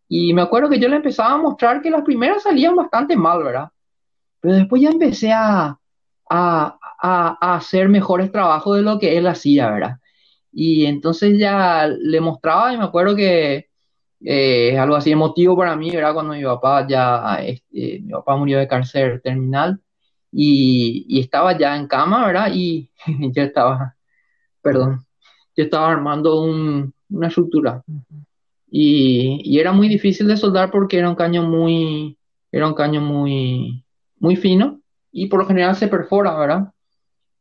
Y me acuerdo que yo le empezaba a mostrar que las primeras salían bastante mal, ¿verdad? Pero después ya empecé a, a, a, hacer mejores trabajos de lo que él hacía, ¿verdad? Y entonces ya le mostraba y me acuerdo que eh, es algo así emotivo para mí, ¿verdad? Cuando mi papá ya, este, mi papá murió de cáncer terminal y, estaba ya en cama, ¿verdad? Y *laughs* yo estaba, perdón, yo estaba armando una estructura. Y, era muy difícil de soldar porque era un caño muy, era un caño muy, muy fino y por lo general se perfora, ¿verdad?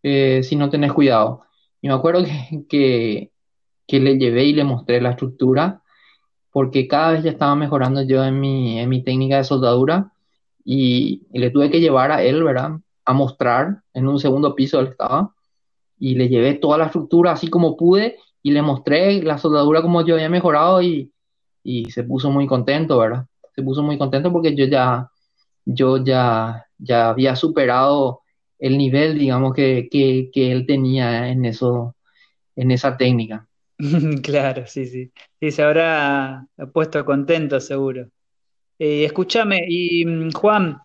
Eh, si no tenés cuidado. Y me acuerdo que, que, le llevé y le mostré la estructura porque cada vez ya estaba mejorando yo en mi, en mi técnica de soldadura y, le tuve que llevar a él, ¿verdad? A mostrar, en un segundo piso él estaba, y le llevé toda la estructura así como pude y le mostré la soldadura como yo había mejorado y, se puso muy contento, ¿verdad? Se puso muy contento porque yo ya, yo ya, ya había superado el nivel, digamos, que, que, él tenía en eso, en esa técnica. *laughs* Claro, sí, sí. Sí, se habrá puesto contento, seguro. Eh, escúchame, y mm, Juan,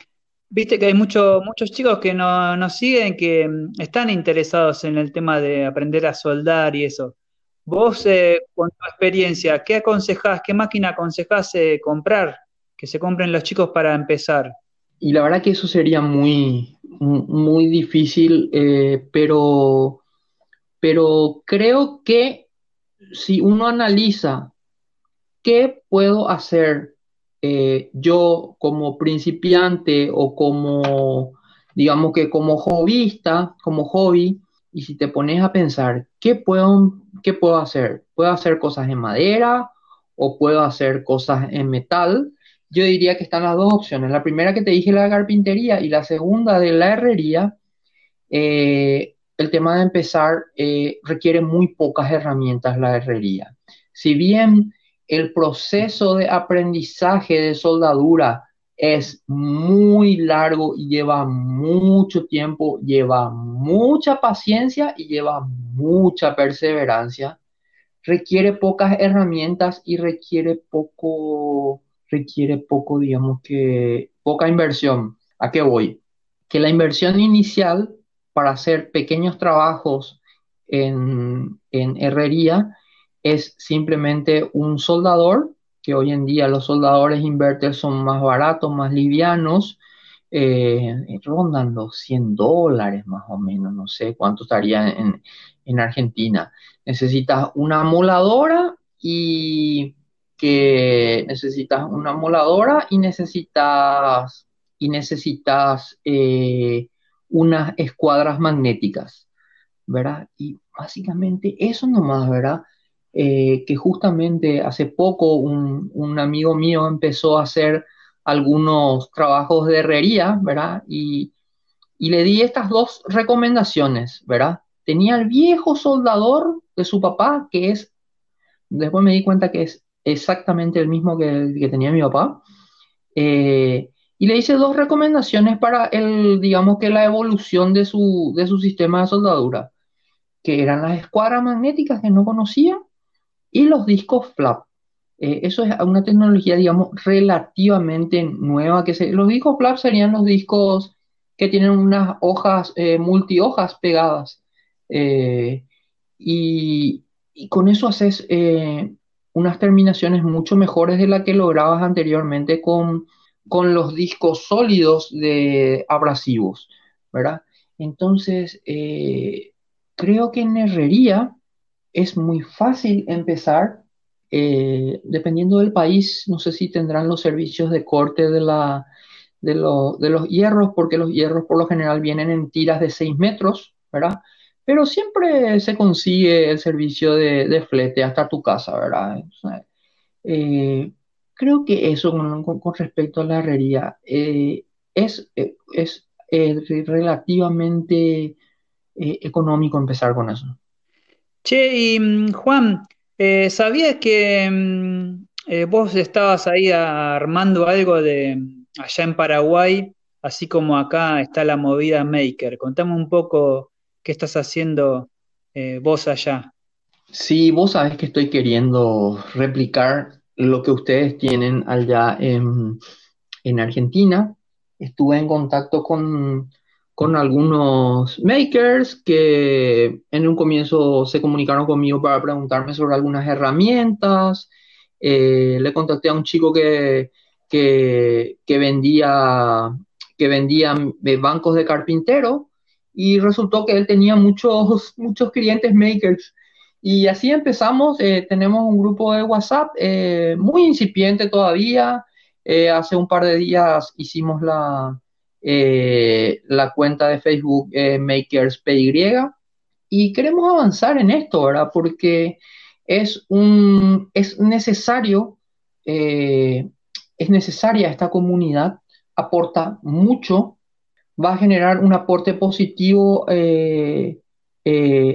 viste que hay muchos muchos chicos que no, nos siguen, que mm, están interesados en el tema de aprender a soldar y eso. Vos, eh, con tu experiencia, ¿qué aconsejás, qué máquina aconsejás eh, comprar? Que se compren los chicos para empezar. Y la verdad que eso sería muy, muy difícil, pero, pero creo que si uno analiza qué puedo hacer eh, yo como principiante o como, digamos que como hobbyista, como hobby, y si te pones a pensar, ¿qué puedo, qué puedo hacer? ¿Puedo hacer cosas en madera o puedo hacer cosas en metal? Yo diría que están las dos opciones. La primera que te dije, la carpintería, y la segunda de la herrería. Eh, el tema de empezar eh, requiere muy pocas herramientas la herrería. Si bien el proceso de aprendizaje de soldadura es muy largo y lleva mucho tiempo, lleva mucha paciencia y lleva mucha perseverancia. Requiere pocas herramientas y requiere poco, requiere poco, digamos que, poca inversión. ¿A qué voy? Que la inversión inicial para hacer pequeños trabajos en, en herrería es simplemente un soldador, que hoy en día los soldadores inverter son más baratos, más livianos, eh, rondan los 100 dólares más o menos, no sé cuánto estaría en, Argentina. Necesitas una moladora y que necesitas una moladora y necesitas y necesitas eh, unas escuadras magnéticas, ¿verdad? Y básicamente eso nomás, ¿verdad? Eh, que justamente hace poco un, amigo mío empezó a hacer algunos trabajos de herrería, ¿verdad? Y, le di estas dos recomendaciones, ¿verdad? Tenía el viejo soldador de su papá, que es, después me di cuenta que es exactamente el mismo que, tenía mi papá. Eh, y le hice dos recomendaciones para el, digamos que la evolución de su, de su sistema de soldadura, que eran las escuadras magnéticas que no conocía y los discos flap. Eh, eso es una tecnología, digamos, relativamente nueva. Que se, los discos flap serían los discos que tienen unas hojas, eh, multihojas pegadas. Eh, y, con eso haces unas terminaciones mucho mejores de las que lograbas anteriormente con, con los discos sólidos de abrasivos, ¿verdad? Entonces, eh, creo que en herrería es muy fácil empezar, eh, dependiendo del país, no sé si tendrán los servicios de corte de, la, de, los hierros, porque los hierros por lo general vienen en tiras de 6 metros, ¿verdad? Pero siempre se consigue el servicio de, flete hasta tu casa, ¿verdad? Eh, creo que eso con, respecto a la herrería eh, es, es relativamente económico empezar con eso. Che, y mm, Juan, eh, ¿sabías que mm, eh, vos estabas ahí armando algo de mm, allá en Paraguay, así como acá está la movida Maker? Contame un poco qué estás haciendo eh, vos allá. Sí, vos sabés que estoy queriendo replicar lo que ustedes tienen allá en, en Argentina. Estuve en contacto con con algunos makers que en un comienzo se comunicaron conmigo para preguntarme sobre algunas herramientas. Eh, le contacté a un chico que, que, vendía, que vendía eh, bancos de carpintero y resultó que él tenía muchos, *laughs* muchos clientes makers. Y así empezamos, eh, tenemos un grupo de WhatsApp muy incipiente todavía. hace un par de días hicimos la, eh, la cuenta de Facebook eh, MakersPY y queremos avanzar en esto, ¿verdad? Porque es, un, es necesario, eh, es necesaria esta comunidad, aporta mucho, va a generar un aporte positivo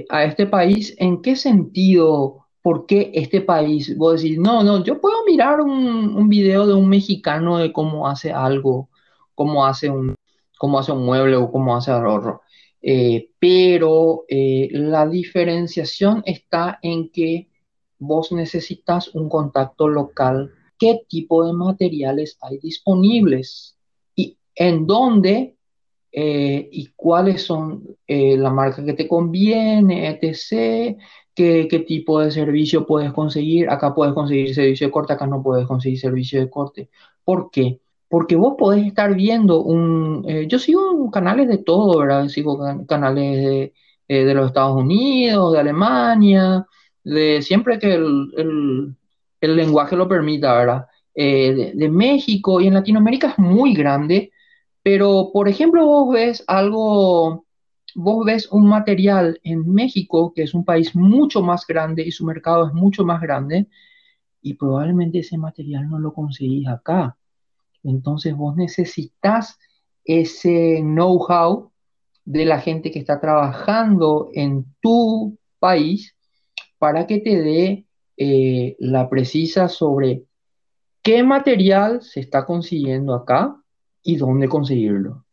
a este país. ¿En qué sentido? ¿Por qué este país? Vos decís, no, no, yo puedo mirar un, un video de un mexicano de cómo hace algo cómo hace un, cómo hace un mueble o cómo hace ahorro. Eh, pero eh, la diferenciación está en que vos necesitas un contacto local, qué tipo de materiales hay disponibles y en dónde eh, y cuáles son la marca que te conviene, etc. Qué, qué, tipo de servicio puedes conseguir. Acá puedes conseguir servicio de corte, acá no puedes conseguir servicio de corte. ¿Por qué? porque vos podés estar viendo un... Eh, yo sigo canales de todo, ¿verdad? Sigo canales eh, de, los Estados Unidos, de Alemania, de siempre que el, lenguaje lo permita, ¿verdad? Eh, de, México y en Latinoamérica es muy grande, pero por ejemplo vos ves algo, vos ves un material en México, que es un país mucho más grande y su mercado es mucho más grande, y probablemente ese material no lo conseguís acá. Entonces vos necesitas ese know-how de la gente que está trabajando en tu país para que te dé eh, la precisa sobre qué material se está consiguiendo acá y dónde conseguirlo.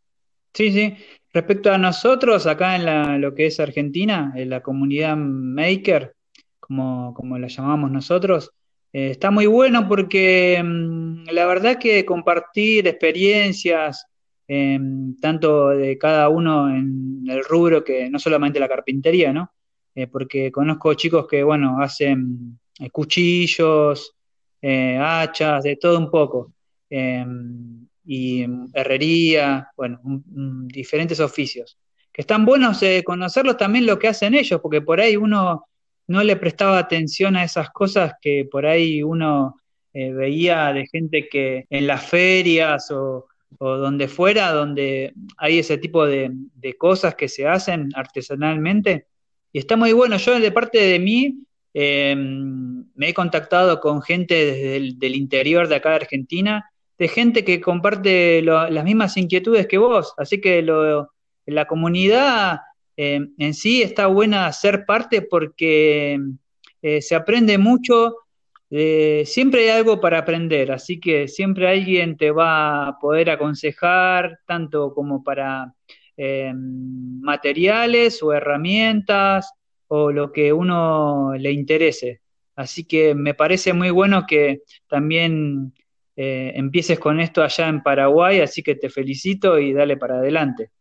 Sí, sí. Respecto a nosotros, acá en lo que es Argentina, en la comunidad Maker, como, como la llamamos nosotros, eh, está muy bueno porque mm, la verdad que compartir experiencias, em, tanto de cada uno en el rubro que no solamente la carpintería, ¿no? Eh, porque conozco chicos que, bueno, hacen eh, cuchillos, hachas, de todo un poco, em, y herrería, bueno, diferentes oficios. Que están buenos conocerlos también lo que hacen ellos, porque por ahí uno no le prestaba atención a esas cosas que por ahí uno eh, veía de gente que en las ferias o, donde fuera, donde hay ese tipo de, cosas que se hacen artesanalmente. Y está muy bueno. Yo de parte de mí eh, me he contactado con gente desde el interior de acá de Argentina, de gente que comparte las mismas inquietudes que vos. Así que la comunidad eh, en sí está buena ser parte porque eh, se aprende mucho, eh, siempre hay algo para aprender, así que siempre alguien te va a poder aconsejar, tanto como para materiales o herramientas o lo que uno le interese. Así que me parece muy bueno que también empieces con esto allá en Paraguay, así que te felicito y dale para adelante.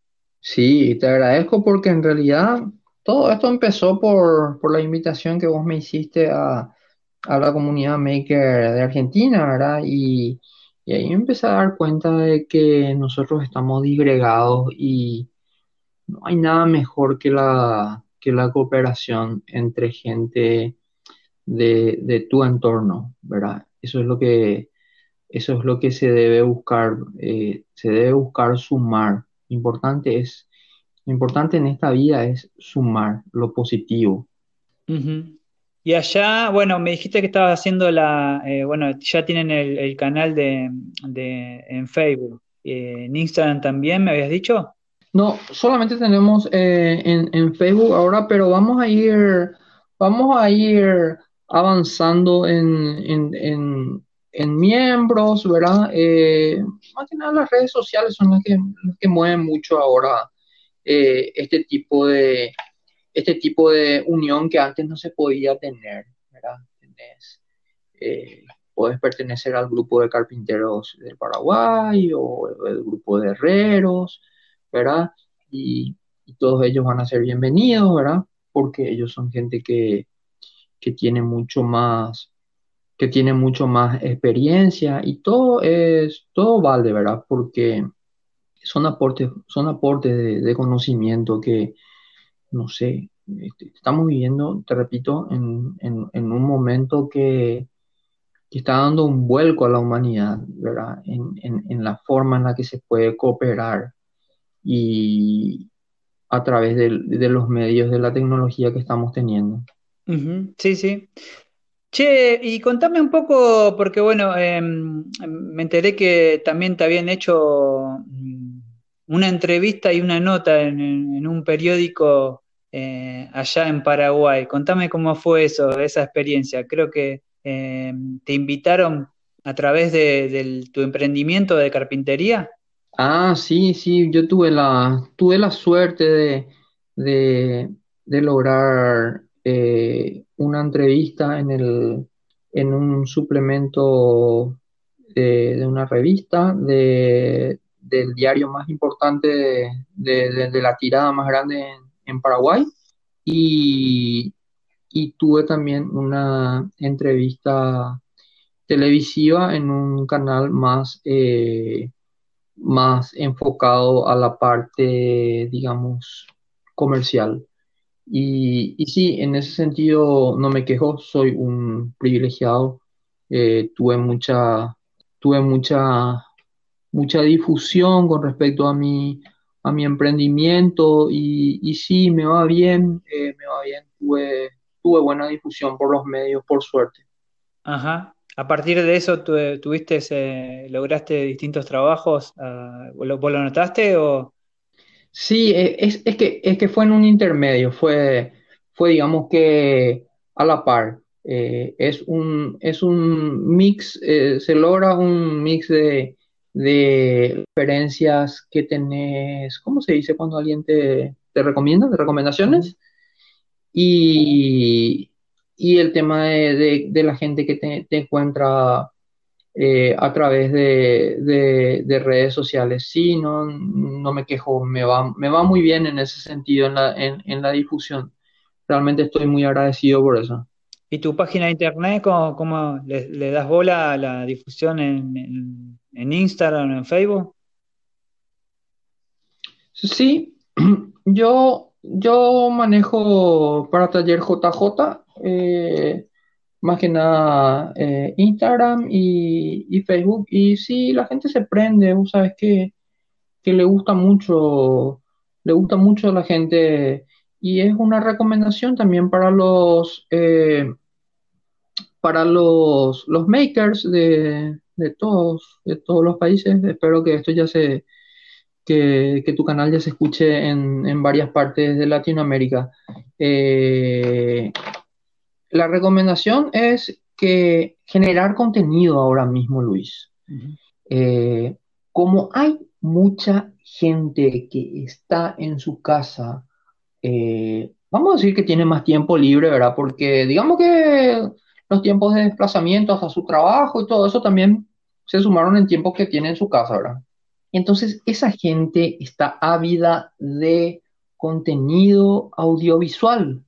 Sí, te agradezco porque en realidad todo esto empezó por, la invitación que vos me hiciste a, a la comunidad maker de Argentina, ¿verdad? Y, y ahí empecé a dar cuenta de que nosotros estamos disgregados y no hay nada mejor que la, que la cooperación entre gente de, de tu entorno, ¿verdad? Eso es lo que, eso es lo que se debe buscar, eh, se debe buscar sumar. Importante es, lo importante en esta vida es sumar lo positivo. Y allá, bueno, me dijiste que estabas haciendo la, eh, bueno, ya tienen el, el canal de, de- en Facebook, Eh, en Instagram también, ¿me habías dicho? No, solamente tenemos eh, en, en Facebook ahora, pero vamos a ir, vamos a ir avanzando en, en, en- en miembros, ¿verdad? Eh, más que nada las redes sociales son las que, las que mueven mucho ahora eh, este tipo de, este tipo de unión que antes no se podía tener, ¿verdad? Tenés, eh, puedes pertenecer al grupo de carpinteros del Paraguay o el grupo de herreros, ¿verdad? Y, y todos ellos van a ser bienvenidos, ¿verdad? Porque ellos son gente que, que tiene mucho más, que tiene mucho más experiencia y todo es, todo vale, ¿verdad? Porque son aportes, son aportes de, conocimiento que, no sé, este, estamos viviendo, te repito, en, un momento que, está dando un vuelco a la humanidad, ¿verdad? En, la forma en la que se puede cooperar y a través de, los medios de la tecnología que estamos teniendo. Sí, sí. Che, y contame un poco, porque bueno, em, me enteré que también te habían hecho mm, una entrevista y una nota en, un periódico eh, allá en Paraguay. Contame cómo fue eso, esa experiencia. Creo que em, te invitaron a través de, tu emprendimiento de carpintería. Ah, sí, sí, yo tuve la, tuve la suerte de, de lograr eh, una entrevista en el, en un suplemento de, una revista de, del diario más importante de, la tirada más grande en, Paraguay y, y tuve también una entrevista televisiva en un canal más... eh, más enfocado a la parte, digamos, comercial. Y, sí, en ese sentido no me quejo, soy un privilegiado. Eh, tuve mucha, tuve mucha, mucha difusión con respecto a mi, a mi emprendimiento y, sí, me va bien, eh, me va bien. Tuve, tuve buena difusión por los medios, por suerte. Ajá. A partir de eso, tu- tuviste, ese- lograste distintos trabajos. ah, ¿vos lo, vos lo notaste o...? Sí, e- es, es que, es que fue en un intermedio, fue, fue digamos que a la par. Eh, es un, es un mix, eh, se logra un mix de, de referencias que tenés, ¿cómo se dice cuando alguien te, te recomienda? ¿De recomendaciones? Y, y el tema de, de- de la gente que te, te encuentra eh, a través de, de- de redes sociales. Sí, no, no me quejo, me va, me va muy bien en ese sentido, en la, en, en la difusión. Realmente estoy muy agradecido por eso. ¿Y tu página de internet, cómo, cómo le, le das bola a la difusión en, en, en Instagram o en Facebook? Sí, *clears throat* yo, yo manejo para taller JJ, eh, más que nada eh, Instagram y, y Facebook. Y sí, la gente se prende, vos sabes que, que le gusta mucho, le gusta mucho a la gente. Y es una recomendación también para los, eh, para los, los makers de, de todos, de todos los países. Espero que esto ya se, que, tu canal ya se escuche en, en varias partes de Latinoamérica. Eh, la recomendación es que generar contenido ahora mismo, Luis. Eh, como hay mucha gente que está en su casa, eh, vamos a decir que tiene más tiempo libre, ¿verdad? Porque digamos que los tiempos de desplazamiento hasta su trabajo y todo eso también se sumaron en tiempos que tiene en su casa, ¿verdad? Entonces, esa gente está ávida de contenido audiovisual.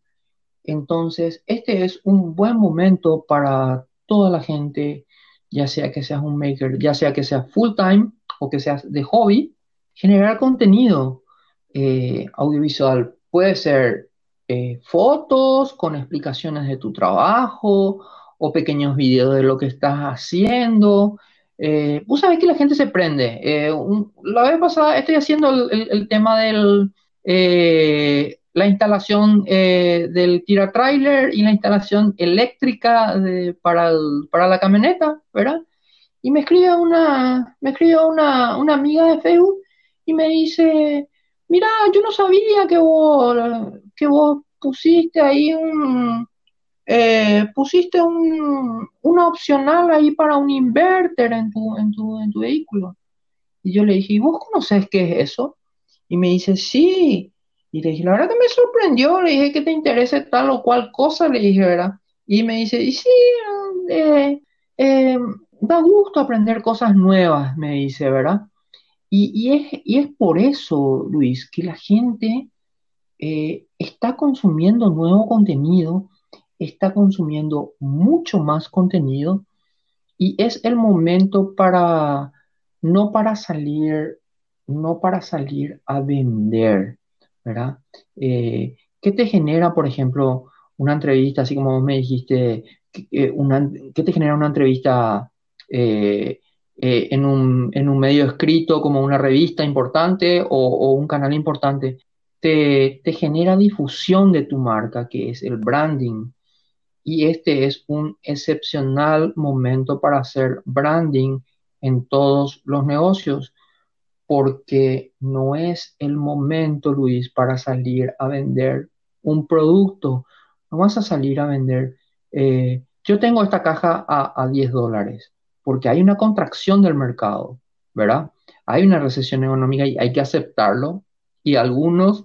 Entonces, este es un buen momento para toda la gente, ya sea que seas un maker, ya sea que seas full time o que seas de hobby, generar contenido eh, audiovisual. Puede ser eh, fotos con explicaciones de tu trabajo o pequeños videos de lo que estás haciendo. Eh, vos sabés que la gente se prende. la vez pasada estoy haciendo el, tema de la instalación del tira trailer y la instalación eléctrica para, para la camioneta, ¿verdad? Y me escribe una, me escribe una, una amiga de Facebook y me dice, mira, yo no sabía que vos, que vos pusiste ahí un, eh, pusiste un, una opcional ahí para un inverter en tu, en tu, en tu vehículo. Y yo le dije, ¿y vos conocés qué es eso? Y me dice, sí. Y le dije, la verdad que me sorprendió, le dije que te interese tal o cual cosa, le dije, ¿verdad? Y me dice, y sí, eh, eh, da gusto aprender cosas nuevas, me dice, ¿verdad? Y, es, por eso, Luis, que la gente eh, está consumiendo nuevo contenido, está consumiendo mucho más contenido y es el momento para, no para salir, no para salir a vender, ¿verdad? Eh, ¿Qué te genera, por ejemplo, una entrevista, así como vos me dijiste, eh, ¿qué te genera una entrevista eh, en, un, medio escrito como una revista importante o, un canal importante, te, genera difusión de tu marca, que es el branding. Y este es un excepcional momento para hacer branding en todos los negocios, porque no es el momento, Luis, para salir a vender un producto. No vas a salir a vender. Eh, yo tengo esta caja a, a 10 dólares porque hay una contracción del mercado, ¿verdad? Hay una recesión económica y hay que aceptarlo y algunos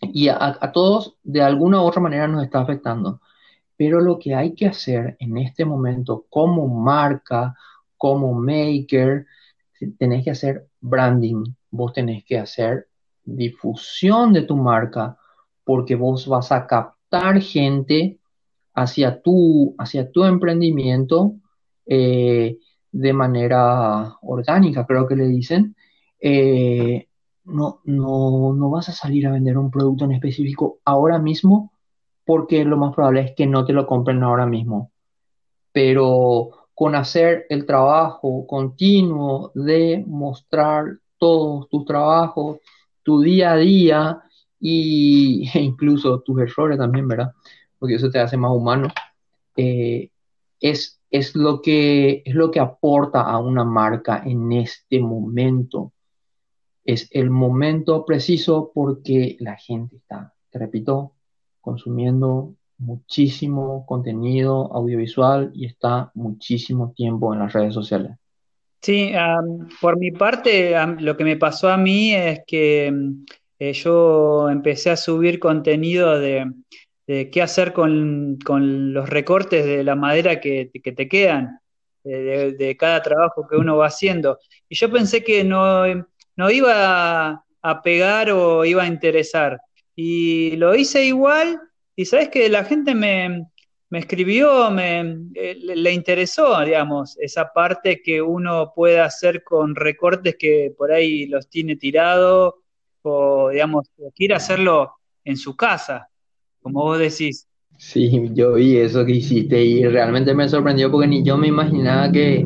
y a, todos de alguna u otra manera nos está afectando. Pero lo que hay que hacer en este momento como marca, como maker, tenés que hacer branding, vos tenés que hacer difusión de tu marca porque vos vas a captar gente hacia tu, hacia tu emprendimiento eh, de manera orgánica, creo que le dicen, eh, no, no, no vas a salir a vender un producto en específico ahora mismo porque lo más probable es que no te lo compren ahora mismo. Pero con hacer el trabajo continuo de mostrar todos tus trabajos, tu día a día y, *laughs* e incluso tus errores también, ¿verdad? Porque eso te hace más humano. Eh, es es lo que, es lo que aporta a una marca en este momento. Es el momento preciso porque la gente está, te repito, consumiendo muchísimo contenido audiovisual y está muchísimo tiempo en las redes sociales. Sí, por mi parte, lo que me pasó a mí es que eh, yo empecé a subir contenido de, qué hacer con, los recortes de la madera que, te quedan, de, cada trabajo que uno va haciendo. Y yo pensé que no, no iba a, pegar o iba a interesar. Y lo hice igual, y sabes que la gente me, escribió, me, eh, le interesó, digamos, esa parte que uno puede hacer con recortes que por ahí los tiene tirados, o digamos, quiere hacerlo en su casa como vos decís. Sí, yo vi eso que hiciste y realmente me sorprendió porque ni yo me imaginaba que,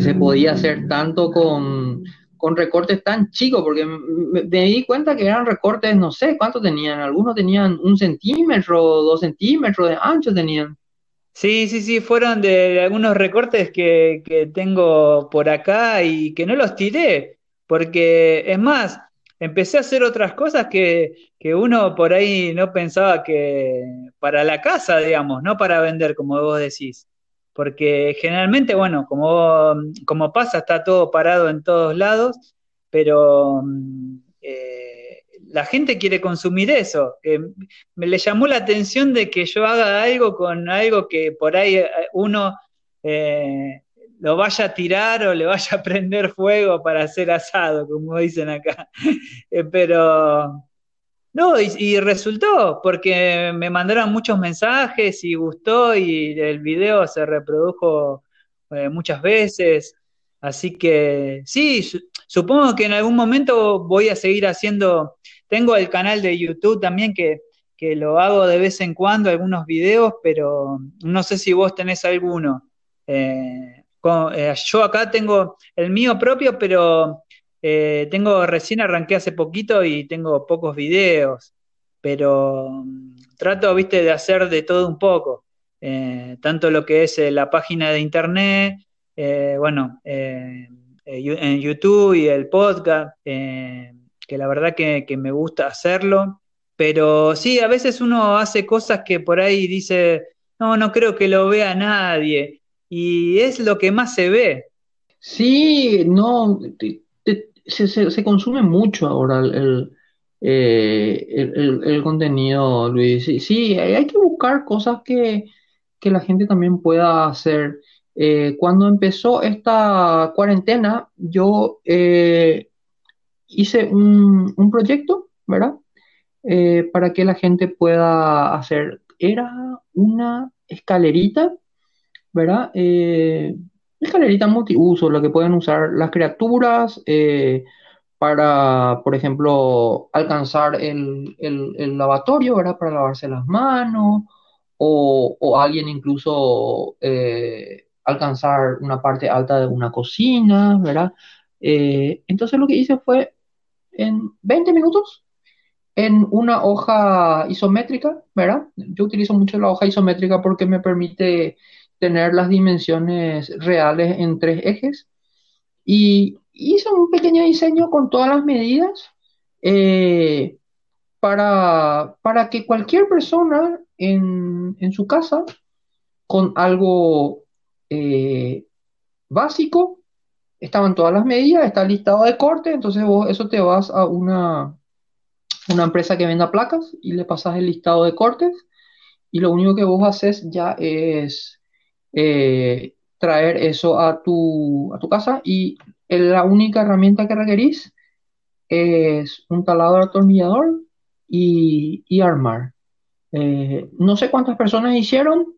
se podía hacer tanto con, recortes tan chicos, porque me, di cuenta que eran recortes, no sé cuánto tenían, algunos tenían un centímetro, dos centímetros de ancho tenían. Sí, sí, sí, fueron de algunos recortes que, que tengo por acá y que no los tiré, porque es más, empecé a hacer otras cosas que, uno por ahí no pensaba que para la casa, digamos, no para vender, como vos decís. Porque generalmente, bueno, como, como pasa, está todo parado en todos lados, pero mm, eh, la gente quiere consumir eso. me le llamó la atención de que yo haga algo con algo que por ahí eh, uno eh, lo vaya a tirar o le vaya a *laughs* prender fuego para hacer asado, como dicen acá. *laughs* Eh, pero, No, y, resultó, porque me mandaron muchos mensajes y gustó y el video se reprodujo eh, muchas veces. Así que sí, supongo que en algún momento voy a seguir haciendo, tengo el canal de YouTube también que, lo hago de vez en cuando, algunos videos, pero no sé si vos tenés alguno. Eh, eh, yo acá tengo el mío propio, pero eh, tengo, recién arranqué hace poquito y tengo pocos videos, pero mm, trato, viste, de hacer de todo un poco. Eh, tanto lo que es eh, la página de internet, bueno, en YouTube y el podcast, que la verdad que, que, me gusta hacerlo. Pero sí, a veces uno hace cosas que por ahí dice, no, no creo que lo vea nadie. Y es lo que más se ve. Sí, no, se, consume mucho ahora eh, el, el, contenido, Luis. Sí, hay que buscar cosas que, la gente también pueda hacer. Eh, cuando empezó esta cuarentena, yo eh, hice un, un, proyecto, ¿verdad? para que la gente pueda hacer. Era una escalerita, ¿verdad? Escalerita multiuso, lo que pueden usar las criaturas eh, para, por ejemplo, alcanzar el, lavatorio, ¿verdad? Para lavarse las manos, o, alguien incluso eh, alcanzar una parte alta de una cocina, ¿verdad? Eh, entonces lo que hice fue en 20 minutos en una hoja isométrica, ¿verdad? Yo utilizo mucho la hoja isométrica porque me permite tener las dimensiones reales en tres ejes. Y hice un pequeño diseño con todas las medidas eh, para, para, que cualquier persona en, su casa, con algo eh, básico, estaban todas las medidas, está listado de corte, entonces vos eso te vas a una, una empresa que venda placas y le pasas el listado de cortes y lo único que vos haces ya es eh, traer eso a tu, a tu casa y la única herramienta que requerís es un taladro atornillador y, y armar. Eh, no sé cuántas personas hicieron,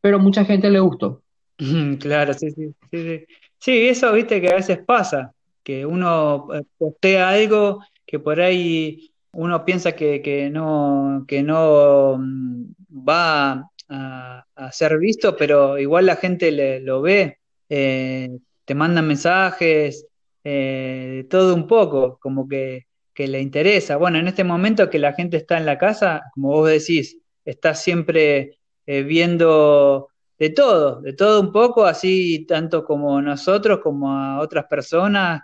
pero mucha gente le gustó. *laughs* Claro, sí, sí, sí, sí. eso viste que a veces pasa, que uno eh, postea algo que por ahí uno piensa que, que no, que no mm, va a, ser visto, pero igual la gente lo ve, eh, te mandan mensajes, eh, todo un poco, como que, le interesa. Bueno, en este momento que la gente está en la casa, como vos decís, está siempre eh, viendo de todo, de todo un poco, así tanto como nosotros, como a otras personas,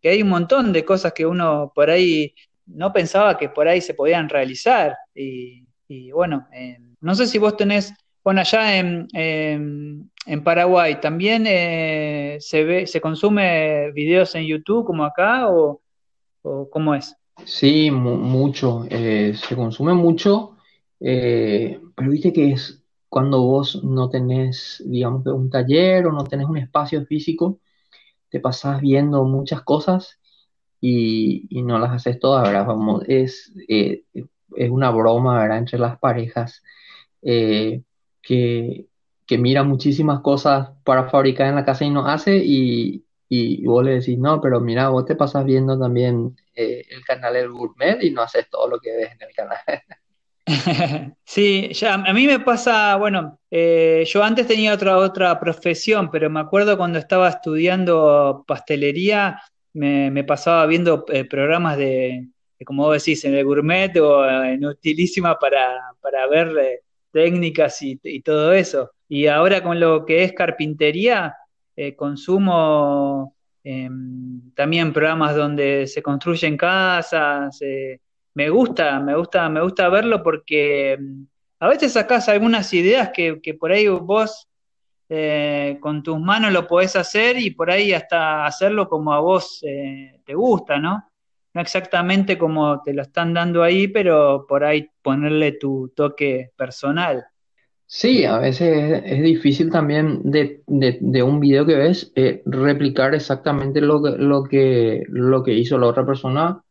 que hay un montón de cosas que uno por ahí no pensaba que por ahí se podían realizar. Y, y bueno, no sé si vos tenés, bueno, allá en, Paraguay, ¿también eh, se ve, se consume videos en YouTube como acá o, cómo es? Sí, mucho, eh, se consume mucho, eh, pero viste que es cuando vos no tenés, digamos, un taller o no tenés un espacio físico, te pasás viendo muchas cosas y, y no las haces todas, ¿verdad? Vamos, es, es una broma, ¿verdad? Entre las parejas eh, que, que, mira muchísimas cosas para fabricar en la casa y no hace y, y vos le decís, no, pero mira, vos te pasas viendo también eh, el canal El Gourmet y no haces todo lo que ves en el canal. *laughs* *laughs* Sí, ya a mí me pasa, bueno, eh, yo antes tenía otra otra profesión, pero me acuerdo cuando estaba estudiando pastelería, me, me pasaba viendo programas de, como vos decís, en el gourmet o en utilísima para, para ver técnicas y, todo eso. Y ahora con lo que es carpintería, eh, consumo em, también programas donde se construyen casas. Eh, me gusta, me gusta, me gusta verlo porque em, a veces sacás algunas ideas que, que por ahí vos con tus manos lo podés hacer y por ahí hasta hacerlo como a vos te gusta, ¿no? No exactamente como te lo están dando ahí, pero por ahí ponerle tu toque personal. Sí, a veces es, difícil también de, un video que ves eh, replicar exactamente lo que, lo, que, lo que hizo la otra persona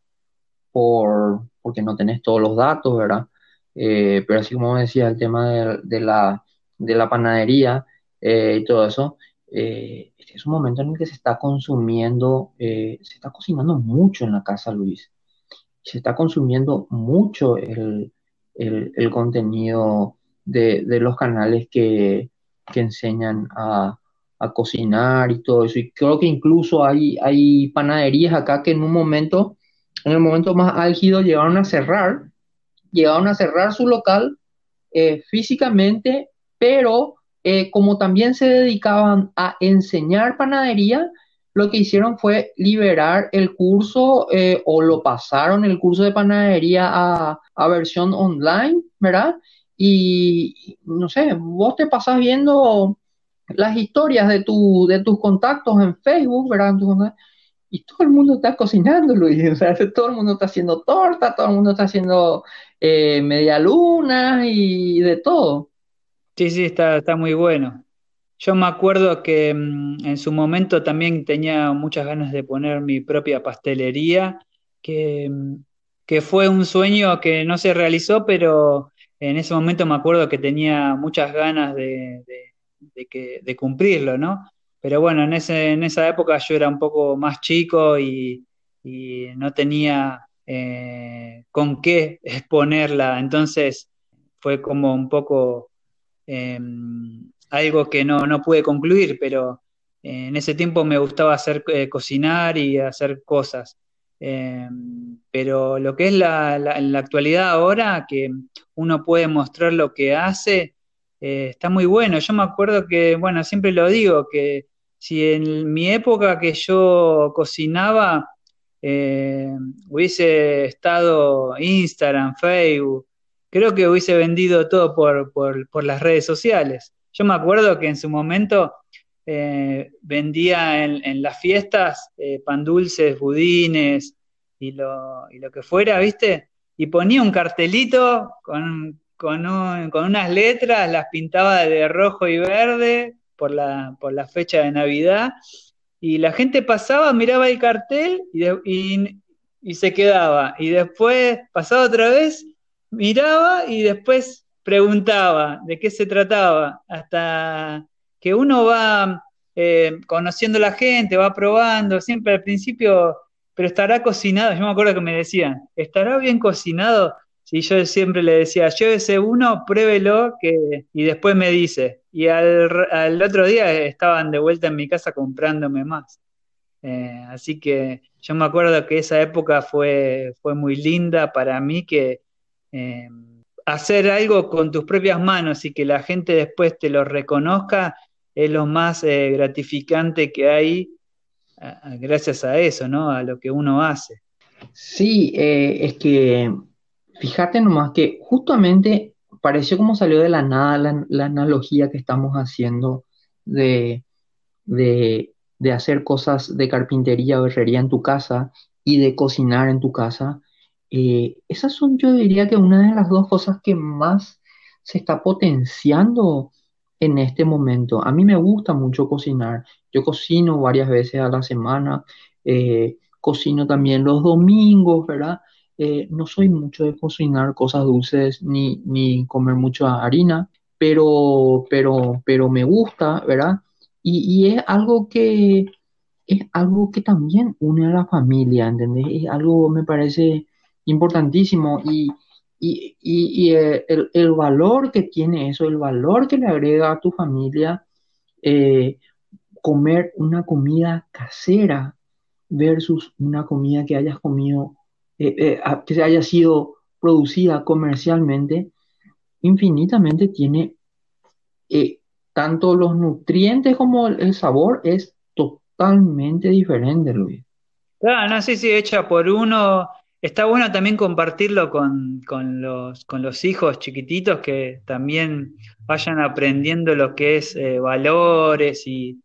por, porque no tenés todos los datos, ¿verdad? Eh, pero así como decía, el tema de, la, de la panadería y todo eso, este es un momento en el que se está consumiendo, se está cocinando mucho en la casa, Luis. Se está consumiendo mucho el, el, contenido de, los canales que, enseñan a, cocinar y todo eso. Y creo que incluso hay, hay panaderías acá que en un momento, en el momento más álgido, llegaron a cerrar, llegaron a cerrar su local eh, físicamente, pero eh, como también se dedicaban a enseñar panadería, lo que hicieron fue liberar el curso eh, o lo pasaron el curso de panadería a, versión online, ¿verdad? Y no sé, vos te pasas viendo las historias de, tu, de tus contactos en Facebook, ¿verdad? Y todo el mundo está cocinando, Luis. *laughs* O sea, todo el mundo está haciendo torta, todo el mundo está haciendo eh, media luna y de todo. Sí, sí, está, está muy bueno. Yo me acuerdo que mm, en su momento también tenía muchas ganas de poner mi propia pastelería, que, mm, que fue un sueño que no se realizó, pero en ese momento me acuerdo que tenía muchas ganas de, que, de cumplirlo, ¿no? Pero bueno, en, ese, en esa época yo era un poco más chico y, no tenía eh, con qué *laughs* exponerla, entonces fue como un poco... Em, algo que no, no pude concluir, pero eh, en ese tiempo me gustaba hacer eh, cocinar y hacer cosas. Eh, pero lo que es la, la, actualidad ahora, que uno puede mostrar lo que hace, está muy bueno. Yo me acuerdo que, bueno, siempre lo digo, que si en mi época que yo cocinaba hubiese estado Instagram, Facebook, creo que hubiese vendido todo por, por, las redes sociales. Yo me acuerdo que en su momento eh, vendía en, las fiestas eh, pan dulces, budines y lo, que fuera, ¿viste? Y ponía un cartelito con, unas letras, las pintaba de rojo y verde por la, por la fecha de Navidad, y la gente pasaba, miraba el cartel y, y se quedaba. Y después pasaba otra vez, miraba y después preguntaba de qué se trataba, hasta que uno va eh, conociendo a la gente, va probando, siempre al principio, pero estará cocinado, yo me acuerdo que me decían, ¿estará bien cocinado? Y yo siempre le decía, llévese uno, pruébelo que, y después me dice. Y al, otro día estaban de vuelta en mi casa comprándome más. Eh, así que yo me acuerdo que esa época fue, fue muy linda para mí, que eh, hacer algo con tus propias manos y que la gente después te lo reconozca es lo más eh, gratificante que hay gracias a eso, ¿no? A lo que uno hace. Sí, eh, es que fíjate nomás que justamente pareció como salió de la nada la, analogía que estamos haciendo de, de, de hacer cosas de carpintería o herrería en tu casa y de cocinar en tu casa eh, esas son, yo diría que una de las dos cosas que más se está potenciando en este momento. A mí me gusta mucho cocinar. Yo cocino varias veces a la semana, eh, cocino también los domingos, ¿verdad? Eh, no soy mucho de cocinar cosas dulces ni, ni comer mucha harina, pero, pero, pero me gusta, ¿verdad? Y, y es algo que es algo que también une a la familia, ¿entendés? Es algo, me parece, importantísimo y, eh, el, valor que tiene eso, el valor que le agrega a tu familia eh, comer una comida casera versus una comida que hayas comido, eh, que haya sido producida comercialmente, infinitamente tiene tanto los nutrientes como el, sabor es totalmente diferente, Luis. Claro, no sé si hecha por uno Está bueno también compartirlo con, los, con los hijos chiquititos que también vayan aprendiendo lo que es eh, valores y,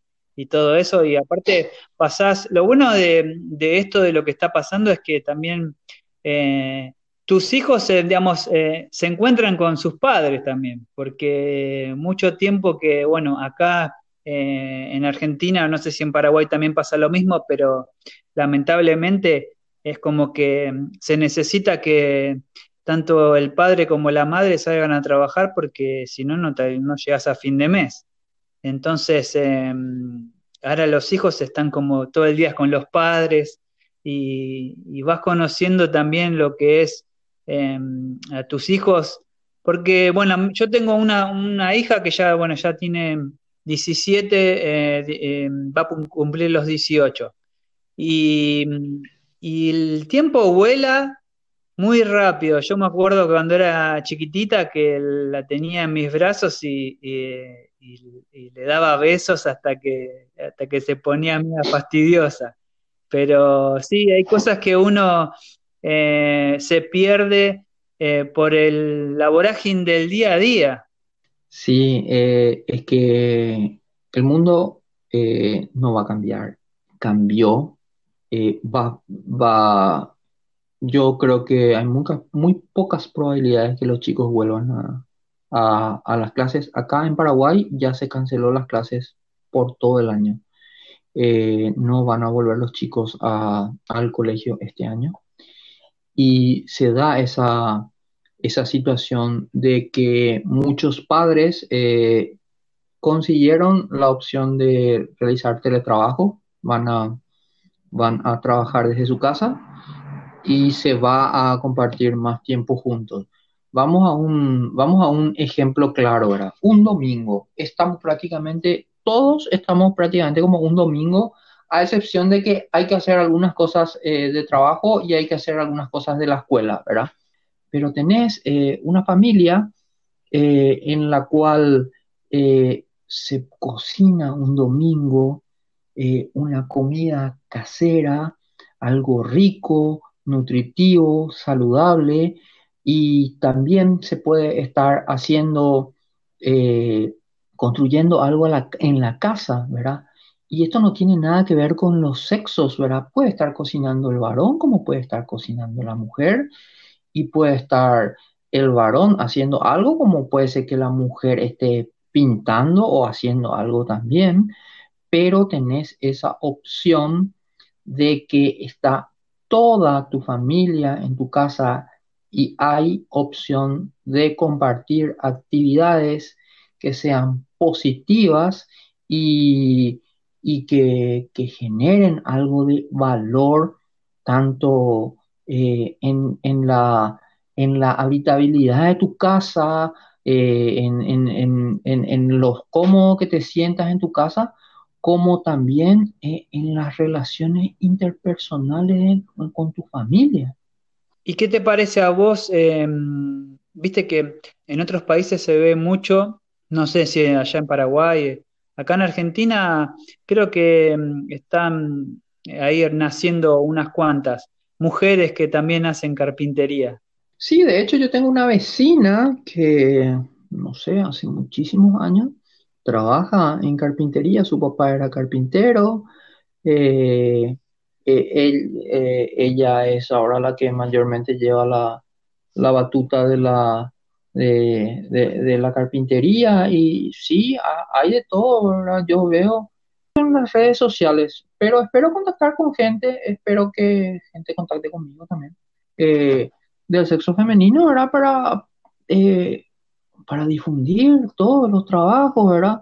todo eso. Y aparte pasás, lo bueno de, esto de lo que está pasando es que también eh, tus hijos, eh, digamos, se encuentran con sus padres también, porque mucho tiempo que, bueno, acá en Argentina, no sé si en Paraguay también pasa lo mismo, pero lamentablemente es como que se necesita que tanto el padre como la madre salgan a trabajar porque si no, no, llegas a fin de mes. Entonces, em, ahora los hijos están como todo el día con los padres y, vas conociendo también lo que es em, a tus hijos, porque bueno, yo tengo una, hija que ya, bueno, ya tiene 17, eh, em, va a cumplir los 18. Y, y el tiempo vuela muy rápido. Yo me acuerdo que cuando era chiquitita que la tenía en mis brazos y, le daba besos hasta que, hasta que se ponía media fastidiosa. Pero sí, hay cosas que uno eh, se pierde eh, por el, la del día a día. Sí, eh, es que el mundo no va a cambiar. Cambió, va, va, yo creo que hay muy pocas probabilidades que los chicos vuelvan a, las clases. Acá en Paraguay ya se canceló las clases por todo el año. Eh, no van a volver los chicos al colegio este año. Y se da esa, esa situación de que muchos padres eh, consiguieron la opción de realizar teletrabajo, van a, van a trabajar desde su casa y se va a compartir más tiempo juntos. Vamos a un, vamos a un ejemplo claro, ¿verdad? Un domingo, estamos prácticamente, todos estamos prácticamente como un domingo, a excepción de que hay que hacer algunas cosas eh, de trabajo y hay que hacer algunas cosas de la escuela, ¿verdad? Pero tenés eh, una familia eh, en la cual se cocina un domingo una comida casera, algo rico, nutritivo, saludable y también se puede estar haciendo, eh, construyendo algo en la casa, ¿verdad? Y esto no tiene nada que ver con los sexos, ¿verdad? Puede estar cocinando el varón como puede estar cocinando la mujer y puede estar el varón haciendo algo como puede ser que la mujer esté pintando o haciendo algo también, pero tenés esa opción de que está toda tu familia en tu casa y hay opción de compartir actividades que sean positivas y, que, generen algo de valor tanto eh, en, la, en la habitabilidad de tu casa, eh, en, en, en, los cómodo que te sientas en tu casa, como también eh, en las relaciones interpersonales con, tu familia. ¿Y qué te parece a vos? Em, viste que en otros países se ve mucho, no sé si allá en Paraguay, acá en Argentina creo que em, están ahí naciendo unas cuantas mujeres que también hacen carpintería. Sí, de hecho yo tengo una vecina que, no sé, hace muchísimos años trabaja en carpintería, su papá era carpintero, eh, eh, eh, ella es ahora la que mayormente lleva la, batuta de la, de, la carpintería y sí, hay de todo, Yo veo en las redes sociales, pero espero contactar con gente, espero que gente contacte conmigo también, del sexo femenino, ¿verdad? Para para difundir todos los trabajos, ¿verdad?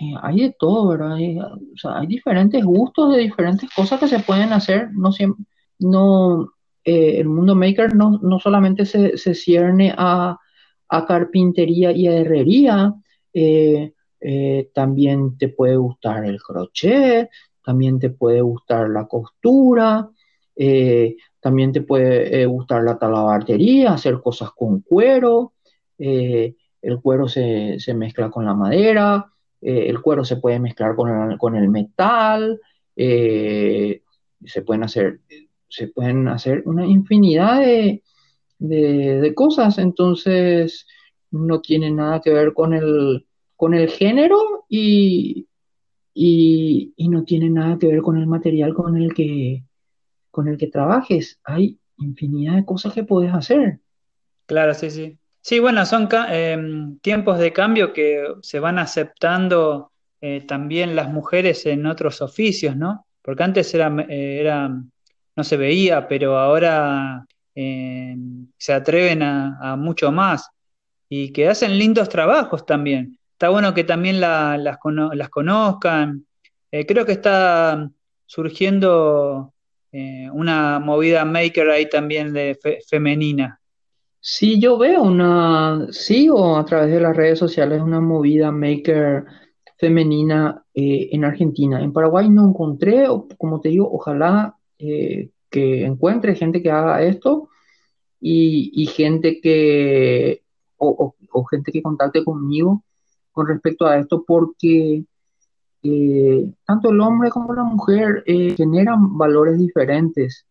Eh, hay de todo, ¿verdad? Hay, o sea, hay diferentes gustos de diferentes cosas que se pueden hacer. No siempre, no, eh, el mundo maker no, no solamente se, se cierne a, a, carpintería y a herrería, eh, también te puede gustar el crochet, también te puede gustar la costura, también te puede gustar la talabartería, hacer cosas con cuero el cuero se, mezcla con la madera, eh, el cuero se puede mezclar con, el metal, eh, se, pueden hacer, se pueden hacer una infinidad de, cosas, entonces no tiene nada que ver con el, con el género y, y, no tiene nada que ver con el material con el que, con el que trabajes. Hay infinidad de cosas que puedes hacer. Claro, sí, sí. Sí, bueno, son em, tiempos de cambio que se van aceptando eh, también las mujeres en otros oficios, ¿no? Porque antes era, eh, era no se veía, pero ahora eh, se atreven a, mucho más y que hacen lindos trabajos también. Está bueno que también las, las, conozcan. Eh, creo que está surgiendo una movida maker ahí también de femenina. Sí, yo veo una, sigo a través de las redes sociales una movida maker femenina en Argentina. En Paraguay no encontré, como te digo, ojalá eh, que encuentre gente que haga esto y, gente que, o, gente que contacte conmigo con respecto a esto, porque eh, tanto el hombre como la mujer eh, generan valores diferentes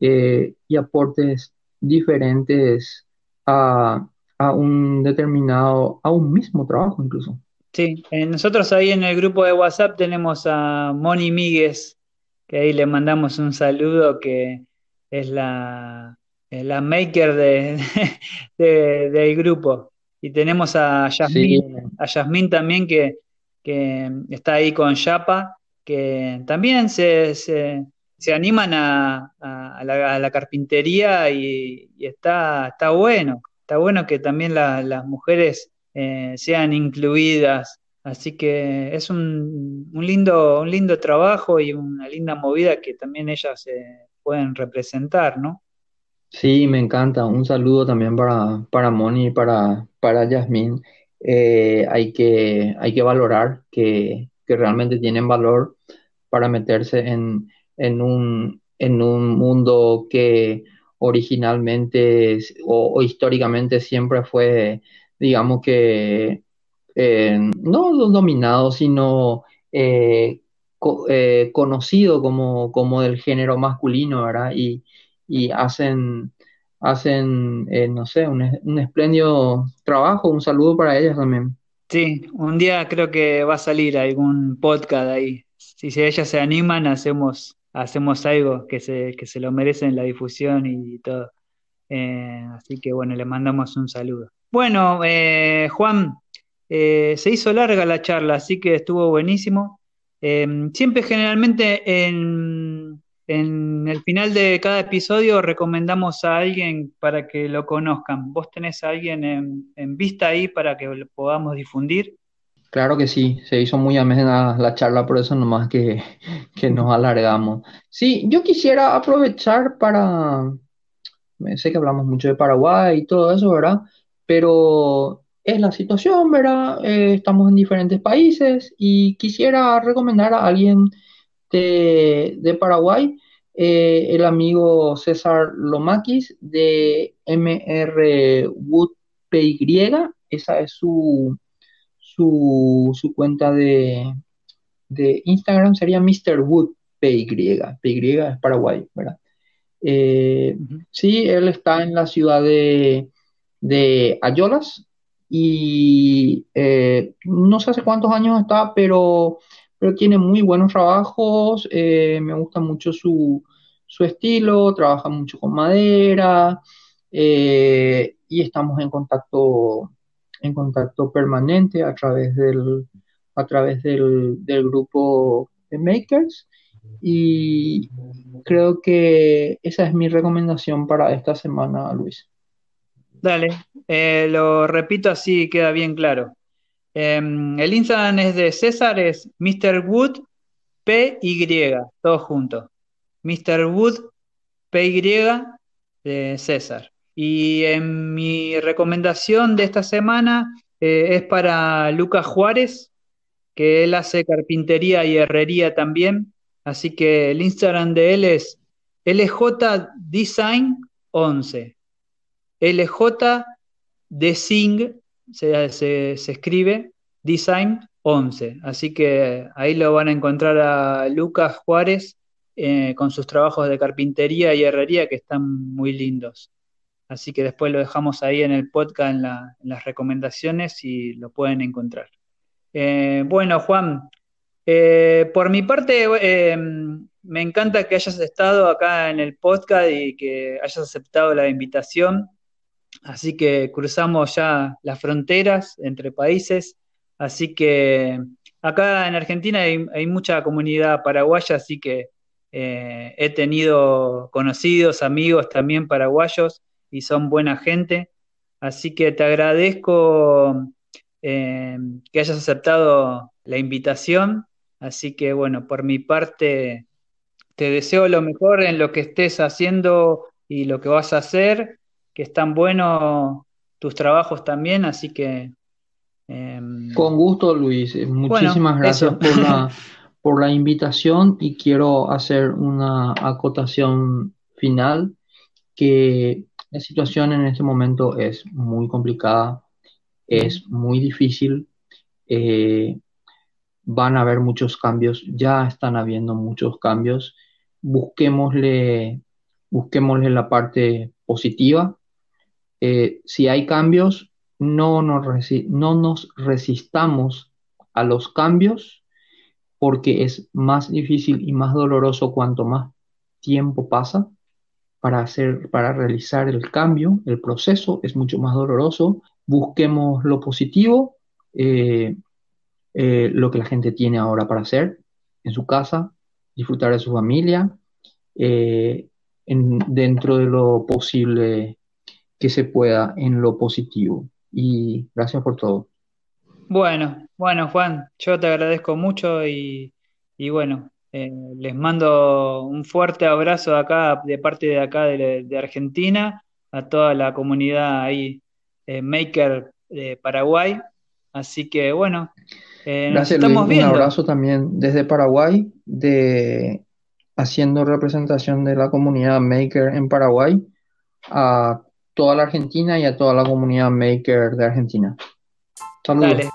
y aportes diferentes a, a, un determinado, a un mismo trabajo incluso. Sí, nosotros ahí en el grupo de WhatsApp tenemos a Moni Míguez, que ahí le mandamos un saludo, que es la, la maker *laughs* de, del grupo. Y tenemos a Yasmín, a Yasmín también, que, está ahí con Yapa, que también se, se, animan a, a, la, carpintería y, está, está bueno. Está bueno que también las mujeres eh, sean incluidas Así que es un, lindo, un lindo trabajo y una linda movida que también ellas se pueden representar, ¿no? Sí, me encanta. Un saludo también para, para Moni y para, para Yasmín. Eh, hay, que, hay que valorar que, realmente tienen valor para meterse en, un, en un mundo que originalmente o históricamente siempre fue, digamos que eh, no dominado, sino eh, eh, conocido como, como del género masculino, ¿verdad? Y, hacen, hacen no sé, un, espléndido trabajo. Un saludo para ellas también. Sí, un día creo que va a salir algún podcast ahí. Si, ellas se animan, hacemos, hacemos algo que se, que se lo merecen la difusión y, todo. así que bueno, le mandamos un saludo. Bueno, Juan, eh, se hizo larga la charla, así que estuvo buenísimo. Eh, siempre generalmente en, el final de cada episodio recomendamos a alguien para que lo conozcan. ¿Vos tenés a alguien en, vista ahí para que lo podamos difundir? Claro que sí, se hizo muy amena la charla, por eso nomás que, *laughs* que nos alargamos. Sí, yo quisiera aprovechar para, sé que hablamos mucho de Paraguay y todo eso, ¿verdad? Pero es la situación, ¿verdad? Eh, estamos en diferentes países y quisiera recomendar a alguien de, Paraguay, eh, el amigo César Lomakis de MR Wood esa es su, su, cuenta de, de, Instagram, sería Mr. Wood PY, PY es Paraguay, ¿verdad? Eh, sí, él está en la ciudad de, de Ayolas, y eh, no sé hace cuántos años está, pero, pero tiene muy buenos trabajos, eh, me gusta mucho su, estilo, trabaja mucho con madera eh, y estamos en contacto, en contacto permanente a través del, a través del, del grupo de Makers y creo que esa es mi recomendación para esta semana, Luis. Dale, eh, lo repito así queda bien claro. Em, el Instagram es de César, es Mr. Wood PY, todos juntos. Mr. Wood PY de César. Y en mi recomendación de esta semana eh, es para Lucas Juárez, que él hace carpintería y herrería también. Así que el Instagram de él es LJ Design 11. LJ Design se, se, escribe Design 11. Así que ahí lo van a encontrar a Lucas Juárez eh, con sus trabajos de carpintería y herrería que están muy lindos. Así que después lo dejamos ahí en el podcast, en, las recomendaciones y lo pueden encontrar. Eh, bueno, Juan, eh, por mi parte, me encanta que hayas estado acá en el podcast y que hayas aceptado la invitación. Así que cruzamos ya las fronteras entre países. Así que acá en Argentina hay, mucha comunidad paraguaya, así que eh, he tenido conocidos, amigos también paraguayos y son buena gente. Así que te agradezco eh, que hayas aceptado la invitación. Así que bueno, por mi parte, te deseo lo mejor en lo que estés haciendo y lo que vas a hacer, que están buenos tus trabajos también, así que... Em, Con gusto, Luis. Muchísimas gracias por la, *laughs* por la invitación y quiero hacer una acotación final que la situación en este momento es muy complicada, es muy difícil, eh, van a haber muchos cambios, ya están habiendo muchos cambios. Busquémosle, busquémosle la parte positiva. Eh, si hay cambios, no nos, no nos resistamos a los cambios porque es más difícil y más doloroso cuanto más tiempo pasa para hacer, para realizar el cambio, el proceso es mucho más doloroso. Busquemos lo positivo, eh, eh, lo que la gente tiene ahora para hacer en su casa, disfrutar de su familia, eh, dentro de lo posible que se pueda en lo positivo. Y gracias por todo. Bueno, bueno, Juan, yo te agradezco mucho y, bueno, eh, les mando un fuerte abrazo acá, de parte de acá de, Argentina, a toda la comunidad ahí, eh, Maker de Paraguay. Así que bueno, eh, nos estamos viendo. Un abrazo también desde Paraguay, de haciendo representación de la comunidad Maker en Paraguay a toda la Argentina y a toda la comunidad Maker de Argentina. Saludos.